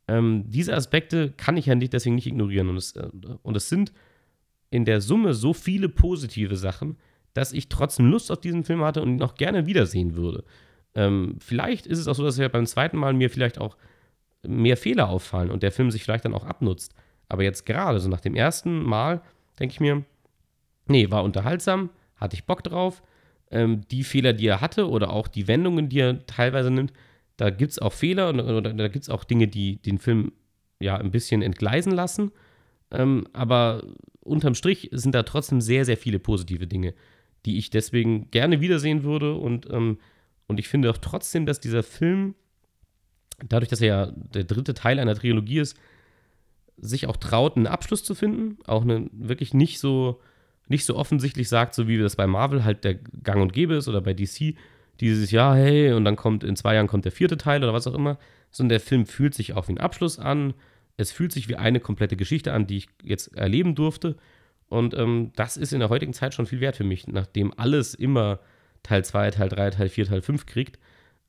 Ähm, diese Aspekte kann ich ja nicht, deswegen nicht ignorieren. Und es, äh, und es sind in der Summe so viele positive Sachen, dass ich trotzdem Lust auf diesen Film hatte und ihn noch gerne wiedersehen würde. Ähm, vielleicht ist es auch so, dass er beim zweiten Mal mir vielleicht auch mehr Fehler auffallen und der Film sich vielleicht dann auch abnutzt. Aber jetzt gerade, so nach dem ersten Mal, denke ich mir, nee, war unterhaltsam, hatte ich Bock drauf. Ähm, die Fehler, die er hatte oder auch die Wendungen, die er teilweise nimmt, da gibt es auch Fehler und, oder da gibt es auch Dinge, die den Film ja ein bisschen entgleisen lassen. Ähm, aber unterm Strich sind da trotzdem sehr, sehr viele positive Dinge, die ich deswegen gerne wiedersehen würde. Und, ähm, und ich finde auch trotzdem, dass dieser Film dadurch, dass er ja der dritte Teil einer Trilogie ist, sich auch traut, einen Abschluss zu finden. Auch eine, wirklich nicht so, nicht so offensichtlich sagt, so wie das bei Marvel halt der Gang und Gäbe ist oder bei DC, dieses Jahr, hey, und dann kommt in zwei Jahren kommt der vierte Teil oder was auch immer, sondern der Film fühlt sich auch wie ein Abschluss an. Es fühlt sich wie eine komplette Geschichte an, die ich jetzt erleben durfte. Und ähm, das ist in der heutigen Zeit schon viel wert für mich, nachdem alles immer Teil 2, Teil 3, Teil 4, Teil 5 kriegt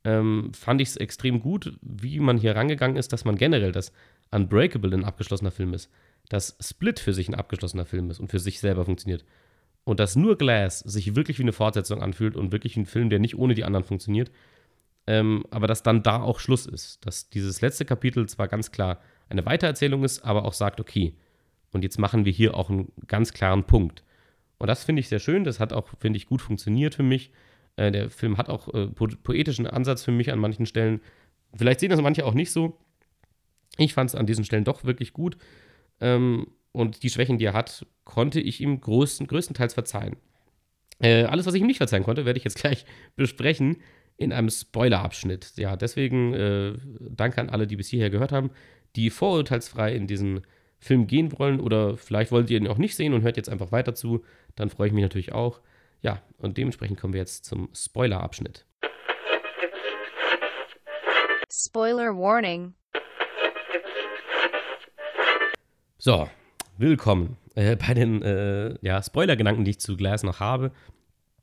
ähm, fand ich es extrem gut, wie man hier rangegangen ist, dass man generell das Unbreakable ein abgeschlossener Film ist, dass Split für sich ein abgeschlossener Film ist und für sich selber funktioniert. Und dass nur Glass sich wirklich wie eine Fortsetzung anfühlt und wirklich ein Film, der nicht ohne die anderen funktioniert. Ähm, aber dass dann da auch Schluss ist. Dass dieses letzte Kapitel zwar ganz klar eine Weitererzählung ist, aber auch sagt, okay, und jetzt machen wir hier auch einen ganz klaren Punkt. Und das finde ich sehr schön. Das hat auch, finde ich, gut funktioniert für mich. Äh, der Film hat auch äh, po poetischen Ansatz für mich an manchen Stellen. Vielleicht sehen das manche auch nicht so. Ich fand es an diesen Stellen doch wirklich gut. Ähm, und die Schwächen, die er hat, konnte ich ihm größten, größtenteils verzeihen. Äh, alles, was ich ihm nicht verzeihen konnte, werde ich jetzt gleich besprechen in einem Spoiler-Abschnitt. Ja, deswegen äh, danke an alle, die bis hierher gehört haben, die vorurteilsfrei in diesen Film gehen wollen oder vielleicht wollt ihr ihn auch nicht sehen und hört jetzt einfach weiter zu. Dann freue ich mich natürlich auch. Ja, und dementsprechend kommen wir jetzt zum Spoiler-Abschnitt. Spoiler Warning. So, willkommen äh, bei den äh, ja, Spoiler-Gedanken, die ich zu Glass noch habe.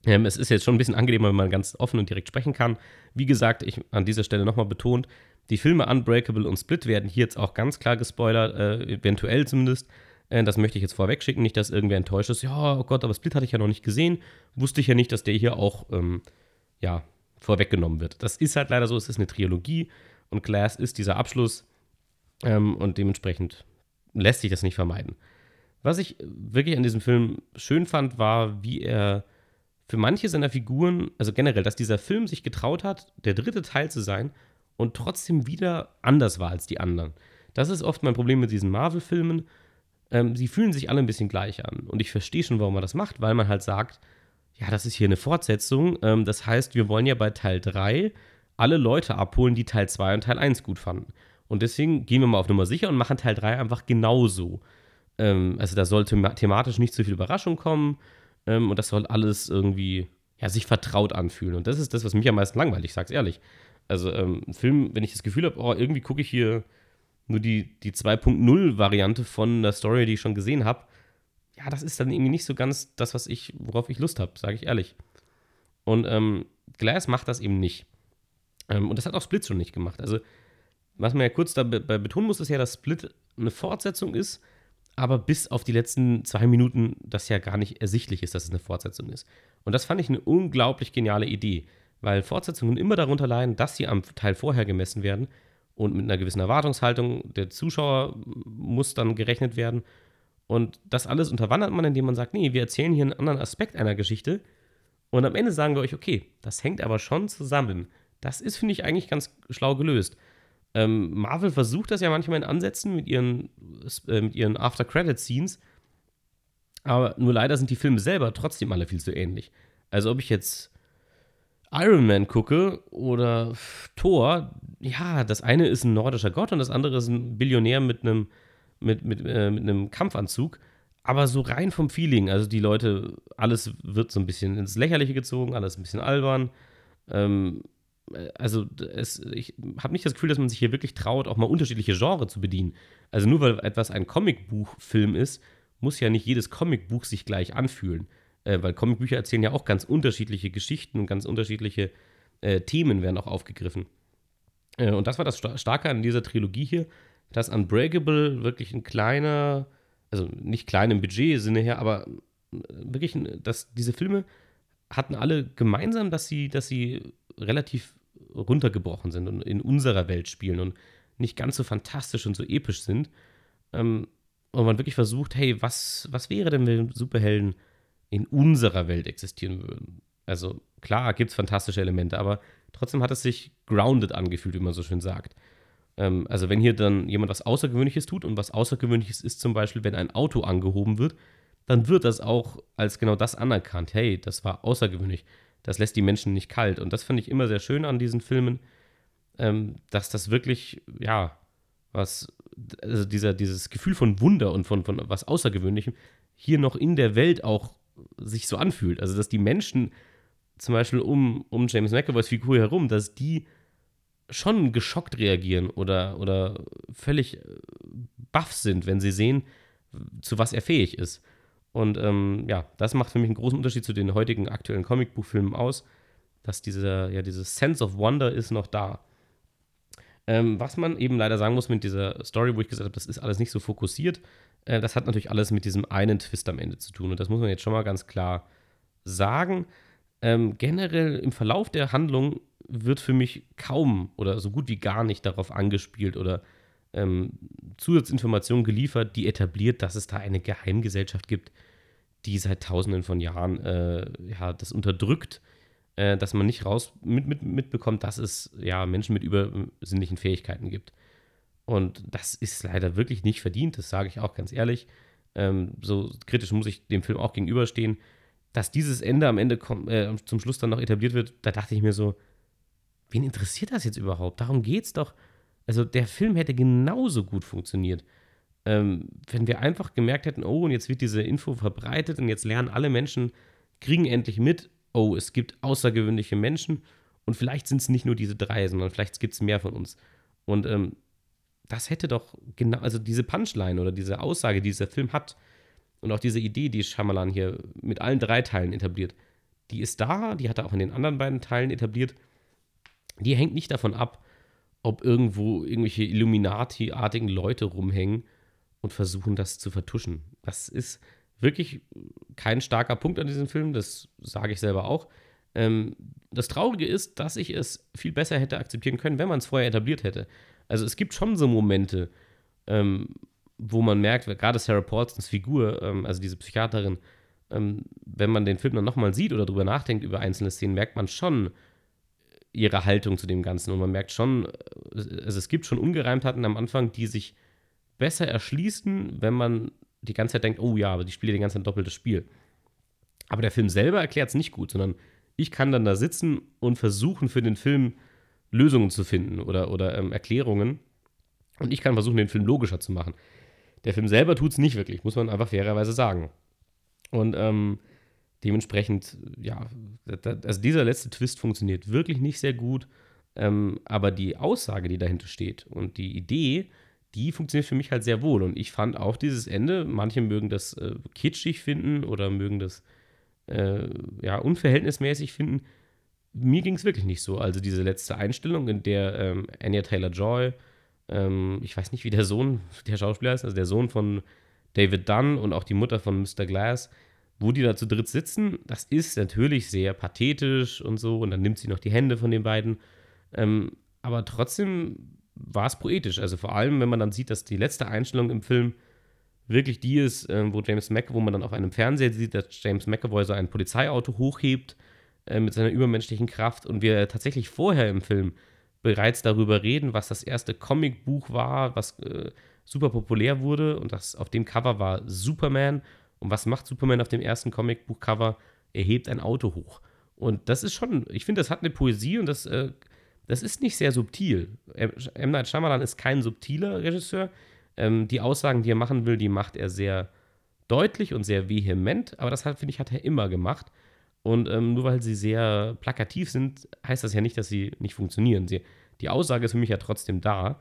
Ähm, es ist jetzt schon ein bisschen angenehmer, wenn man ganz offen und direkt sprechen kann. Wie gesagt, ich an dieser Stelle nochmal betont, die Filme Unbreakable und Split werden hier jetzt auch ganz klar gespoilert, äh, eventuell zumindest. Äh, das möchte ich jetzt vorweg schicken, nicht, dass irgendwer enttäuscht ist. Ja, oh Gott, aber Split hatte ich ja noch nicht gesehen. Wusste ich ja nicht, dass der hier auch, ähm, ja, vorweggenommen wird. Das ist halt leider so, es ist eine Trilogie und Glass ist dieser Abschluss ähm, und dementsprechend lässt sich das nicht vermeiden. Was ich wirklich an diesem Film schön fand, war, wie er für manche seiner Figuren, also generell, dass dieser Film sich getraut hat, der dritte Teil zu sein und trotzdem wieder anders war als die anderen. Das ist oft mein Problem mit diesen Marvel-Filmen ähm, sie fühlen sich alle ein bisschen gleich an. Und ich verstehe schon, warum man das macht, weil man halt sagt, ja, das ist hier eine Fortsetzung. Ähm, das heißt, wir wollen ja bei Teil 3 alle Leute abholen, die Teil 2 und Teil 1 gut fanden. Und deswegen gehen wir mal auf Nummer sicher und machen Teil 3 einfach genauso. Ähm, also da sollte thematisch nicht zu viel Überraschung kommen. Ähm, und das soll alles irgendwie ja, sich vertraut anfühlen. Und das ist das, was mich am meisten langweilt, ich sag's ehrlich. Also ähm, ein Film, wenn ich das Gefühl habe, oh, irgendwie gucke ich hier nur die, die 2.0-Variante von einer Story, die ich schon gesehen habe, ja, das ist dann irgendwie nicht so ganz das, was ich, worauf ich Lust habe, sage ich ehrlich. Und ähm, Glass macht das eben nicht. Ähm, und das hat auch Split schon nicht gemacht. Also, was man ja kurz dabei betonen muss, ist ja, dass Split eine Fortsetzung ist, aber bis auf die letzten zwei Minuten das ja gar nicht ersichtlich ist, dass es eine Fortsetzung ist. Und das fand ich eine unglaublich geniale Idee, weil Fortsetzungen immer darunter leiden, dass sie am Teil vorher gemessen werden und mit einer gewissen Erwartungshaltung der Zuschauer muss dann gerechnet werden. Und das alles unterwandert man, indem man sagt, nee, wir erzählen hier einen anderen Aspekt einer Geschichte. Und am Ende sagen wir euch, okay, das hängt aber schon zusammen. Das ist, finde ich, eigentlich ganz schlau gelöst. Ähm, Marvel versucht das ja manchmal in Ansätzen mit ihren, äh, ihren After-Credit-Scenes. Aber nur leider sind die Filme selber trotzdem alle viel zu ähnlich. Also ob ich jetzt Iron Man gucke oder Thor, ja, das eine ist ein nordischer Gott und das andere ist ein Billionär mit einem mit, mit, äh, mit einem Kampfanzug. Aber so rein vom Feeling, also die Leute, alles wird so ein bisschen ins Lächerliche gezogen, alles ein bisschen albern. Ähm, äh, also es, ich habe nicht das Gefühl, dass man sich hier wirklich traut, auch mal unterschiedliche Genres zu bedienen. Also nur weil etwas ein Comicbuchfilm ist, muss ja nicht jedes Comicbuch sich gleich anfühlen. Äh, weil Comicbücher erzählen ja auch ganz unterschiedliche Geschichten und ganz unterschiedliche äh, Themen werden auch aufgegriffen. Äh, und das war das Starke an dieser Trilogie hier, dass Unbreakable wirklich ein kleiner, also nicht klein im Budget-Sinne her, aber äh, wirklich, dass diese Filme hatten alle gemeinsam, dass sie, dass sie relativ runtergebrochen sind und in unserer Welt spielen und nicht ganz so fantastisch und so episch sind. Ähm, und man wirklich versucht, hey, was, was wäre denn, wenn Superhelden in unserer Welt existieren würden? Also klar gibt es fantastische Elemente, aber trotzdem hat es sich grounded angefühlt, wie man so schön sagt. Ähm, also wenn hier dann jemand was Außergewöhnliches tut und was Außergewöhnliches ist zum Beispiel, wenn ein Auto angehoben wird, dann wird das auch als genau das anerkannt. Hey, das war außergewöhnlich. Das lässt die Menschen nicht kalt. Und das finde ich immer sehr schön an diesen Filmen, ähm, dass das wirklich, ja, was, also dieser, dieses Gefühl von Wunder und von, von was Außergewöhnlichem hier noch in der Welt auch sich so anfühlt. Also, dass die Menschen zum Beispiel um, um James McAvoys Figur herum, dass die schon geschockt reagieren oder, oder völlig äh, baff sind, wenn sie sehen, zu was er fähig ist. Und ähm, ja, das macht für mich einen großen Unterschied zu den heutigen aktuellen Comicbuchfilmen aus, dass dieser, ja, dieses Sense of Wonder ist noch da. Ähm, was man eben leider sagen muss mit dieser Story, wo ich gesagt habe, das ist alles nicht so fokussiert, äh, das hat natürlich alles mit diesem einen Twist am Ende zu tun. Und das muss man jetzt schon mal ganz klar sagen. Ähm, generell im Verlauf der Handlung wird für mich kaum oder so gut wie gar nicht darauf angespielt oder ähm, Zusatzinformationen geliefert, die etabliert, dass es da eine Geheimgesellschaft gibt, die seit Tausenden von Jahren äh, ja, das unterdrückt, äh, dass man nicht raus mit, mit, mitbekommt, dass es ja Menschen mit übersinnlichen Fähigkeiten gibt. Und das ist leider wirklich nicht verdient, das sage ich auch ganz ehrlich. Ähm, so kritisch muss ich dem Film auch gegenüberstehen. Dass dieses Ende am Ende äh, zum Schluss dann noch etabliert wird, da dachte ich mir so, wen interessiert das jetzt überhaupt? Darum geht's doch. Also der Film hätte genauso gut funktioniert, ähm, wenn wir einfach gemerkt hätten, oh, und jetzt wird diese Info verbreitet und jetzt lernen alle Menschen, kriegen endlich mit, oh, es gibt außergewöhnliche Menschen und vielleicht sind es nicht nur diese drei, sondern vielleicht gibt es mehr von uns. Und ähm, das hätte doch genau, also diese Punchline oder diese Aussage, die dieser Film hat und auch diese Idee, die Shyamalan hier mit allen drei Teilen etabliert, die ist da, die hat er auch in den anderen beiden Teilen etabliert die hängt nicht davon ab, ob irgendwo irgendwelche Illuminati-artigen Leute rumhängen und versuchen, das zu vertuschen. Das ist wirklich kein starker Punkt an diesem Film, das sage ich selber auch. Ähm, das Traurige ist, dass ich es viel besser hätte akzeptieren können, wenn man es vorher etabliert hätte. Also es gibt schon so Momente, ähm, wo man merkt, gerade Sarah Paulsons Figur, ähm, also diese Psychiaterin, ähm, wenn man den Film dann nochmal sieht oder drüber nachdenkt über einzelne Szenen, merkt man schon, ihre Haltung zu dem Ganzen. Und man merkt schon, also es gibt schon Ungereimtheiten am Anfang, die sich besser erschließen, wenn man die ganze Zeit denkt, oh ja, aber die spielen die ganze Zeit ein doppeltes Spiel. Aber der Film selber erklärt es nicht gut, sondern ich kann dann da sitzen und versuchen, für den Film Lösungen zu finden oder, oder ähm, Erklärungen. Und ich kann versuchen, den Film logischer zu machen. Der Film selber tut es nicht wirklich, muss man einfach fairerweise sagen. Und ähm, dementsprechend, ja, also dieser letzte Twist funktioniert wirklich nicht sehr gut. Ähm, aber die Aussage, die dahinter steht und die Idee, die funktioniert für mich halt sehr wohl. Und ich fand auch dieses Ende, manche mögen das äh, kitschig finden oder mögen das äh, ja, unverhältnismäßig finden. Mir ging es wirklich nicht so. Also diese letzte Einstellung, in der ähm, Anya Taylor-Joy, ähm, ich weiß nicht, wie der Sohn der Schauspieler ist, also der Sohn von David Dunn und auch die Mutter von Mr. Glass, wo die da zu dritt sitzen, das ist natürlich sehr pathetisch und so. Und dann nimmt sie noch die Hände von den beiden. Ähm, aber trotzdem war es poetisch. Also vor allem, wenn man dann sieht, dass die letzte Einstellung im Film wirklich die ist, äh, wo James McAvoy, wo man dann auf einem Fernseher sieht, dass James McAvoy so ein Polizeiauto hochhebt äh, mit seiner übermenschlichen Kraft und wir tatsächlich vorher im Film bereits darüber reden, was das erste Comicbuch war, was äh, super populär wurde und das auf dem Cover war Superman. Und was macht Superman auf dem ersten Comicbuch-Cover? Er hebt ein Auto hoch. Und das ist schon, ich finde, das hat eine Poesie und das, äh, das ist nicht sehr subtil. M. Night Shyamalan ist kein subtiler Regisseur. Ähm, die Aussagen, die er machen will, die macht er sehr deutlich und sehr vehement, aber das, finde ich, hat er immer gemacht. Und ähm, nur weil sie sehr plakativ sind, heißt das ja nicht, dass sie nicht funktionieren. Sie, die Aussage ist für mich ja trotzdem da.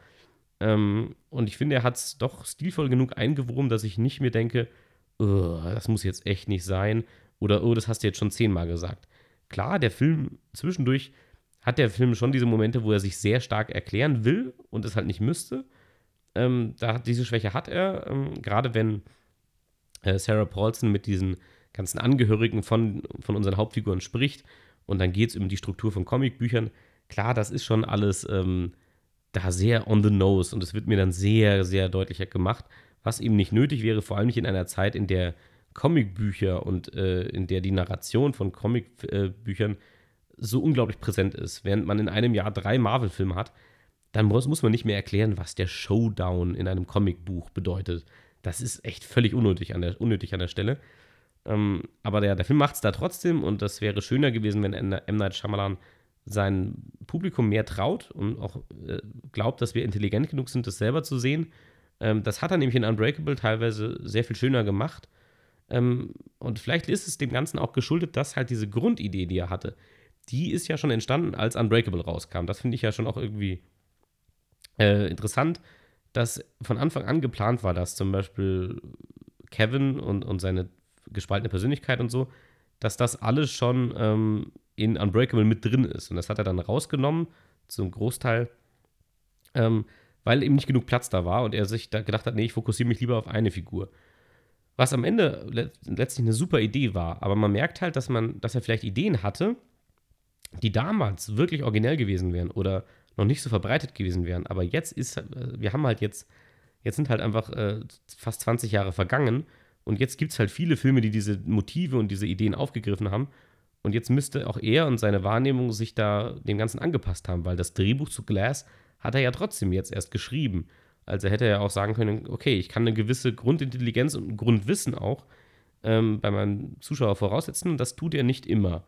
Ähm, und ich finde, er hat es doch stilvoll genug eingewoben, dass ich nicht mir denke, das muss jetzt echt nicht sein. Oder, oh, das hast du jetzt schon zehnmal gesagt. Klar, der Film zwischendurch hat der Film schon diese Momente, wo er sich sehr stark erklären will und es halt nicht müsste. Ähm, da, diese Schwäche hat er, ähm, gerade wenn äh, Sarah Paulson mit diesen ganzen Angehörigen von, von unseren Hauptfiguren spricht und dann geht es um die Struktur von Comicbüchern. Klar, das ist schon alles ähm, da sehr on the nose und es wird mir dann sehr, sehr deutlicher gemacht, was eben nicht nötig wäre, vor allem nicht in einer Zeit, in der Comicbücher und äh, in der die Narration von Comicbüchern äh, so unglaublich präsent ist. Während man in einem Jahr drei Marvel-Filme hat, dann muss, muss man nicht mehr erklären, was der Showdown in einem Comicbuch bedeutet. Das ist echt völlig unnötig an der, unnötig an der Stelle. Ähm, aber der, der Film macht es da trotzdem und das wäre schöner gewesen, wenn M. Night Shyamalan sein Publikum mehr traut und auch äh, glaubt, dass wir intelligent genug sind, das selber zu sehen. Ähm, das hat er nämlich in Unbreakable teilweise sehr viel schöner gemacht. Ähm, und vielleicht ist es dem Ganzen auch geschuldet, dass halt diese Grundidee, die er hatte, die ist ja schon entstanden, als Unbreakable rauskam. Das finde ich ja schon auch irgendwie äh, interessant, dass von Anfang an geplant war, dass zum Beispiel Kevin und, und seine gespaltene Persönlichkeit und so, dass das alles schon ähm, in Unbreakable mit drin ist. Und das hat er dann rausgenommen, zum Großteil, ähm, weil eben nicht genug Platz da war und er sich da gedacht hat, nee, ich fokussiere mich lieber auf eine Figur. Was am Ende letztlich eine super Idee war, aber man merkt halt, dass man, dass er vielleicht Ideen hatte, die damals wirklich originell gewesen wären oder noch nicht so verbreitet gewesen wären. Aber jetzt ist, äh, wir haben halt jetzt, jetzt sind halt einfach äh, fast 20 Jahre vergangen und jetzt gibt es halt viele Filme, die diese Motive und diese Ideen aufgegriffen haben. Und jetzt müsste auch er und seine Wahrnehmung sich da dem Ganzen angepasst haben, weil das Drehbuch zu Glass hat er ja trotzdem jetzt erst geschrieben. Also hätte er ja auch sagen können, okay, ich kann eine gewisse Grundintelligenz und ein Grundwissen auch ähm, bei meinem Zuschauer voraussetzen und das tut er nicht immer.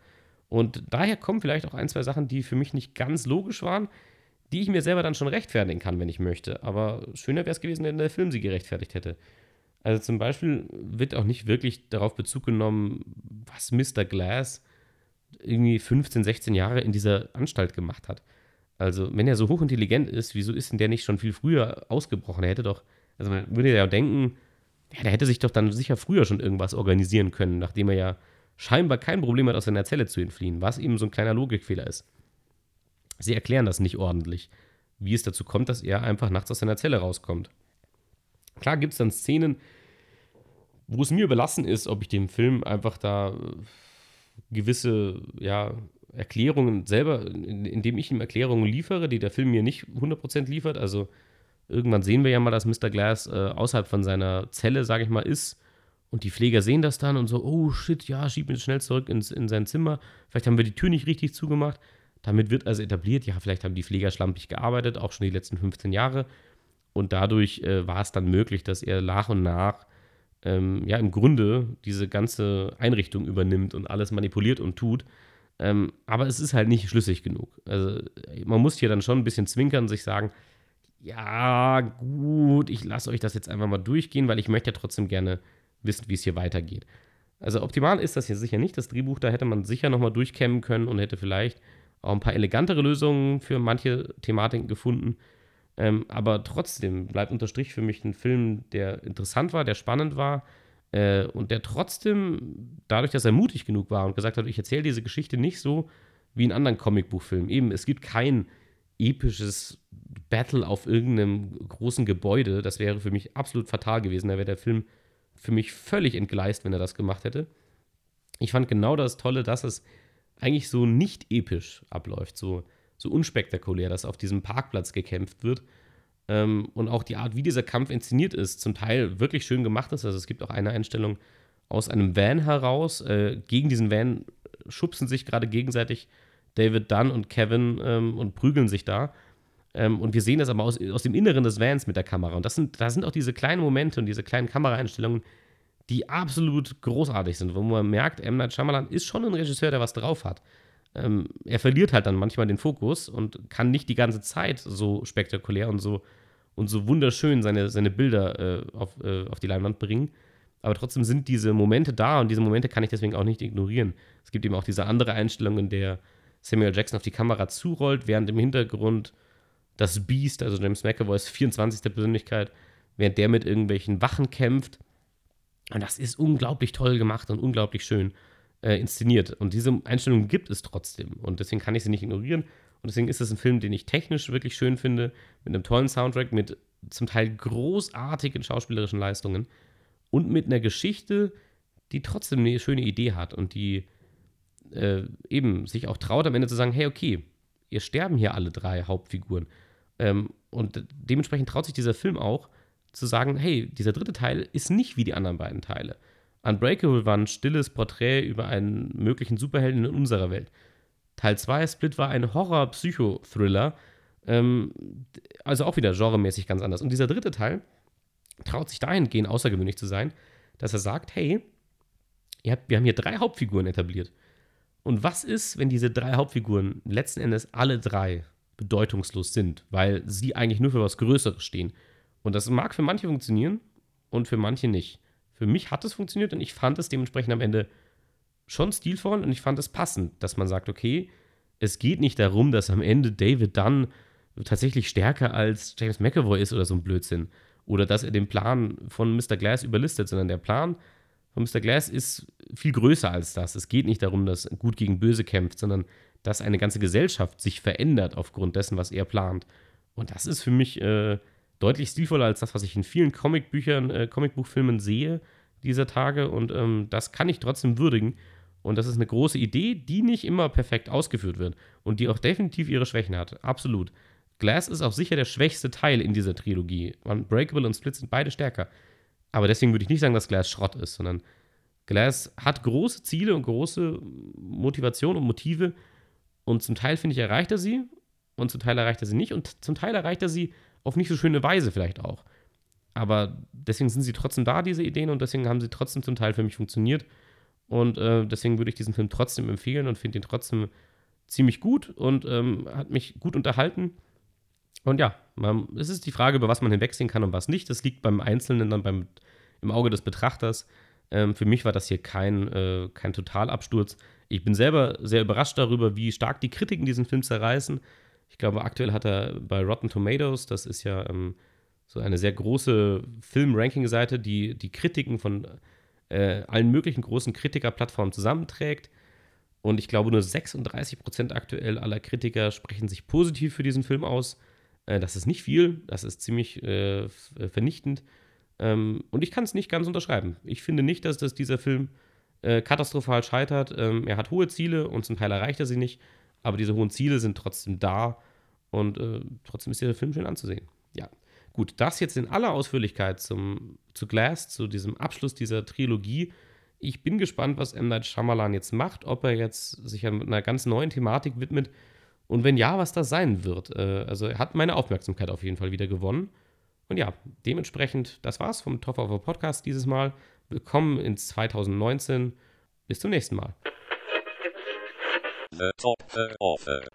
Und daher kommen vielleicht auch ein, zwei Sachen, die für mich nicht ganz logisch waren, die ich mir selber dann schon rechtfertigen kann, wenn ich möchte. Aber schöner wäre es gewesen, wenn der Film sie gerechtfertigt hätte. Also zum Beispiel wird auch nicht wirklich darauf Bezug genommen, was Mr. Glass irgendwie 15, 16 Jahre in dieser Anstalt gemacht hat. Also, wenn er so hochintelligent ist, wieso ist denn der nicht schon viel früher ausgebrochen? Er hätte doch, also man würde ja denken, ja, der hätte sich doch dann sicher früher schon irgendwas organisieren können, nachdem er ja scheinbar kein Problem hat, aus seiner Zelle zu entfliehen, was eben so ein kleiner Logikfehler ist. Sie erklären das nicht ordentlich, wie es dazu kommt, dass er einfach nachts aus seiner Zelle rauskommt. Klar gibt es dann Szenen, wo es mir überlassen ist, ob ich dem Film einfach da äh, gewisse ja, Erklärungen selber, indem ich ihm Erklärungen liefere, die der Film mir nicht 100% liefert. Also irgendwann sehen wir ja mal, dass Mr. Glass äh, außerhalb von seiner Zelle, sage ich mal, ist und die Pfleger sehen das dann und so, oh shit, ja, schieb ihn schnell zurück ins, in sein Zimmer. Vielleicht haben wir die Tür nicht richtig zugemacht. Damit wird also etabliert, ja, vielleicht haben die Pfleger schlampig gearbeitet, auch schon die letzten 15 Jahre. Und dadurch äh, war es dann möglich, dass er nach und nach, ähm, ja, im Grunde diese ganze Einrichtung übernimmt und alles manipuliert und tut. Ähm, aber es ist halt nicht schlüssig genug. Also man muss hier dann schon ein bisschen zwinkern sich sagen, ja, gut, ich lasse euch das jetzt einfach mal durchgehen, weil ich möchte ja trotzdem gerne wissen, wie es hier weitergeht. Also optimal ist das hier sicher nicht. Das Drehbuch, da hätte man sicher nochmal durchkämmen können und hätte vielleicht auch ein paar elegantere Lösungen für manche Thematiken gefunden. Ähm, aber trotzdem bleibt unter Strich für mich ein Film, der interessant war, der spannend war äh, und der trotzdem, dadurch, dass er mutig genug war und gesagt hat, ich erzähle diese Geschichte nicht so wie in anderen Comicbuchfilmen. Eben, es gibt kein episches Battle auf irgendeinem großen Gebäude. Das wäre für mich absolut fatal gewesen. Da wäre der Film für mich völlig entgleist, wenn er das gemacht hätte. Ich fand genau das Tolle, dass es eigentlich so nicht episch abläuft, so, so unspektakulär, dass auf diesem Parkplatz gekämpft wird. Ähm, und auch die Art, wie dieser Kampf inszeniert ist, zum Teil wirklich schön gemacht ist. Also es gibt auch eine Einstellung aus einem Van heraus. Äh, gegen diesen Van schubsen sich gerade gegenseitig David Dunn und Kevin ähm, und prügeln sich da. Ähm, und wir sehen das aber aus, aus dem Inneren des Vans mit der Kamera. Und das sind, da sind auch diese kleinen Momente und diese kleinen Kameraeinstellungen, die absolut großartig sind, wo man merkt, M. Night Shyamalan ist schon ein Regisseur, der was drauf hat. Ähm, er verliert halt dann manchmal den Fokus und kann nicht die ganze Zeit so spektakulär und so, und so wunderschön seine, seine Bilder äh, auf, äh, auf die Leinwand bringen. Aber trotzdem sind diese Momente da und diese Momente kann ich deswegen auch nicht ignorieren. Es gibt eben auch diese andere Einstellung, in der Samuel Jackson auf die Kamera zurollt, während im Hintergrund das Beast, also James McAvoys 24. Persönlichkeit, während der mit irgendwelchen Wachen kämpft. Und das ist unglaublich toll gemacht und unglaublich schön äh, inszeniert. Und diese Einstellung gibt es trotzdem. Und deswegen kann ich sie nicht ignorieren. Und deswegen ist es ein Film, den ich technisch wirklich schön finde, mit einem tollen Soundtrack, mit zum Teil großartigen schauspielerischen Leistungen und mit einer Geschichte, die trotzdem eine schöne Idee hat und die äh, eben sich auch traut, am Ende zu sagen: Hey, okay, ihr sterben hier alle drei Hauptfiguren. Ähm, und dementsprechend traut sich dieser Film auch, zu sagen, hey, dieser dritte Teil ist nicht wie die anderen beiden Teile. Unbreakable war ein stilles Porträt über einen möglichen Superhelden in unserer Welt. Teil 2, Split, war ein Horror-Psycho-Thriller. Ähm, also auch wieder genremäßig ganz anders. Und dieser dritte Teil traut sich dahingehend außergewöhnlich zu sein, dass er sagt, hey, habt, wir haben hier drei Hauptfiguren etabliert. Und was ist, wenn diese drei Hauptfiguren letzten Endes alle drei bedeutungslos sind, weil sie eigentlich nur für was Größeres stehen? Und das mag für manche funktionieren und für manche nicht. Für mich hat es funktioniert und ich fand es dementsprechend am Ende schon stilvoll und ich fand es passend, dass man sagt, okay, es geht nicht darum, dass am Ende David Dunn tatsächlich stärker als James McAvoy ist oder so ein Blödsinn. Oder dass er den Plan von Mr. Glass überlistet, sondern der Plan von Mr. Glass ist viel größer als das. Es geht nicht darum, dass Gut gegen Böse kämpft, sondern dass eine ganze Gesellschaft sich verändert aufgrund dessen, was er plant. Und das ist für mich äh, deutlich stilvoller als das, was ich in vielen Comicbüchern, äh, Comicbuchfilmen sehe dieser Tage. Und ähm, das kann ich trotzdem würdigen. Und das ist eine große Idee, die nicht immer perfekt ausgeführt wird und die auch definitiv ihre Schwächen hat. Absolut. Glass ist auch sicher der schwächste Teil in dieser Trilogie. Unbreakable und Split sind beide stärker. Aber deswegen würde ich nicht sagen, dass Glass Schrott ist, sondern Glass hat große Ziele und große Motivation und Motive. Und zum Teil, finde ich, erreicht er sie und zum Teil erreicht er sie nicht. Und zum Teil erreicht er sie auf nicht so schöne Weise vielleicht auch. Aber deswegen sind sie trotzdem da, diese Ideen, und deswegen haben sie trotzdem zum Teil für mich funktioniert. Und äh, deswegen würde ich diesen Film trotzdem empfehlen und finde ihn trotzdem ziemlich gut und ähm, hat mich gut unterhalten. Und ja, man, es ist die Frage, über was man hinwegsehen kann und was nicht. Das liegt beim Einzelnen dann beim, im Auge des Betrachters. Ähm, für mich war das hier kein, äh, kein Totalabsturz. Ich bin selber sehr überrascht darüber, wie stark die Kritiken diesen Film zerreißen. Ich glaube, aktuell hat er bei Rotten Tomatoes, das ist ja ähm, so eine sehr große Film-Ranking-Seite, die die Kritiken von äh, allen möglichen großen Kritikerplattformen zusammenträgt. Und ich glaube, nur 36% aktuell aller Kritiker sprechen sich positiv für diesen Film aus. Äh, das ist nicht viel, das ist ziemlich äh, äh vernichtend. Ähm, und ich kann es nicht ganz unterschreiben. Ich finde nicht, dass das dieser Film äh, katastrophal scheitert. Ähm, er hat hohe Ziele und zum Teil erreicht er sie nicht. Aber diese hohen Ziele sind trotzdem da und äh, trotzdem ist dieser Film schön anzusehen. Ja, gut, das jetzt in aller Ausführlichkeit zum, zu Glass, zu diesem Abschluss dieser Trilogie. Ich bin gespannt, was M. Night Shyamalan jetzt macht, ob er jetzt sich einer ganz neuen Thematik widmet und wenn ja, was das sein wird. Äh, also er hat meine Aufmerksamkeit auf jeden Fall wieder gewonnen. Und ja, dementsprechend, das war's vom Top of Podcast dieses Mal. Willkommen ins 2019. Bis zum nächsten Mal. The top offer.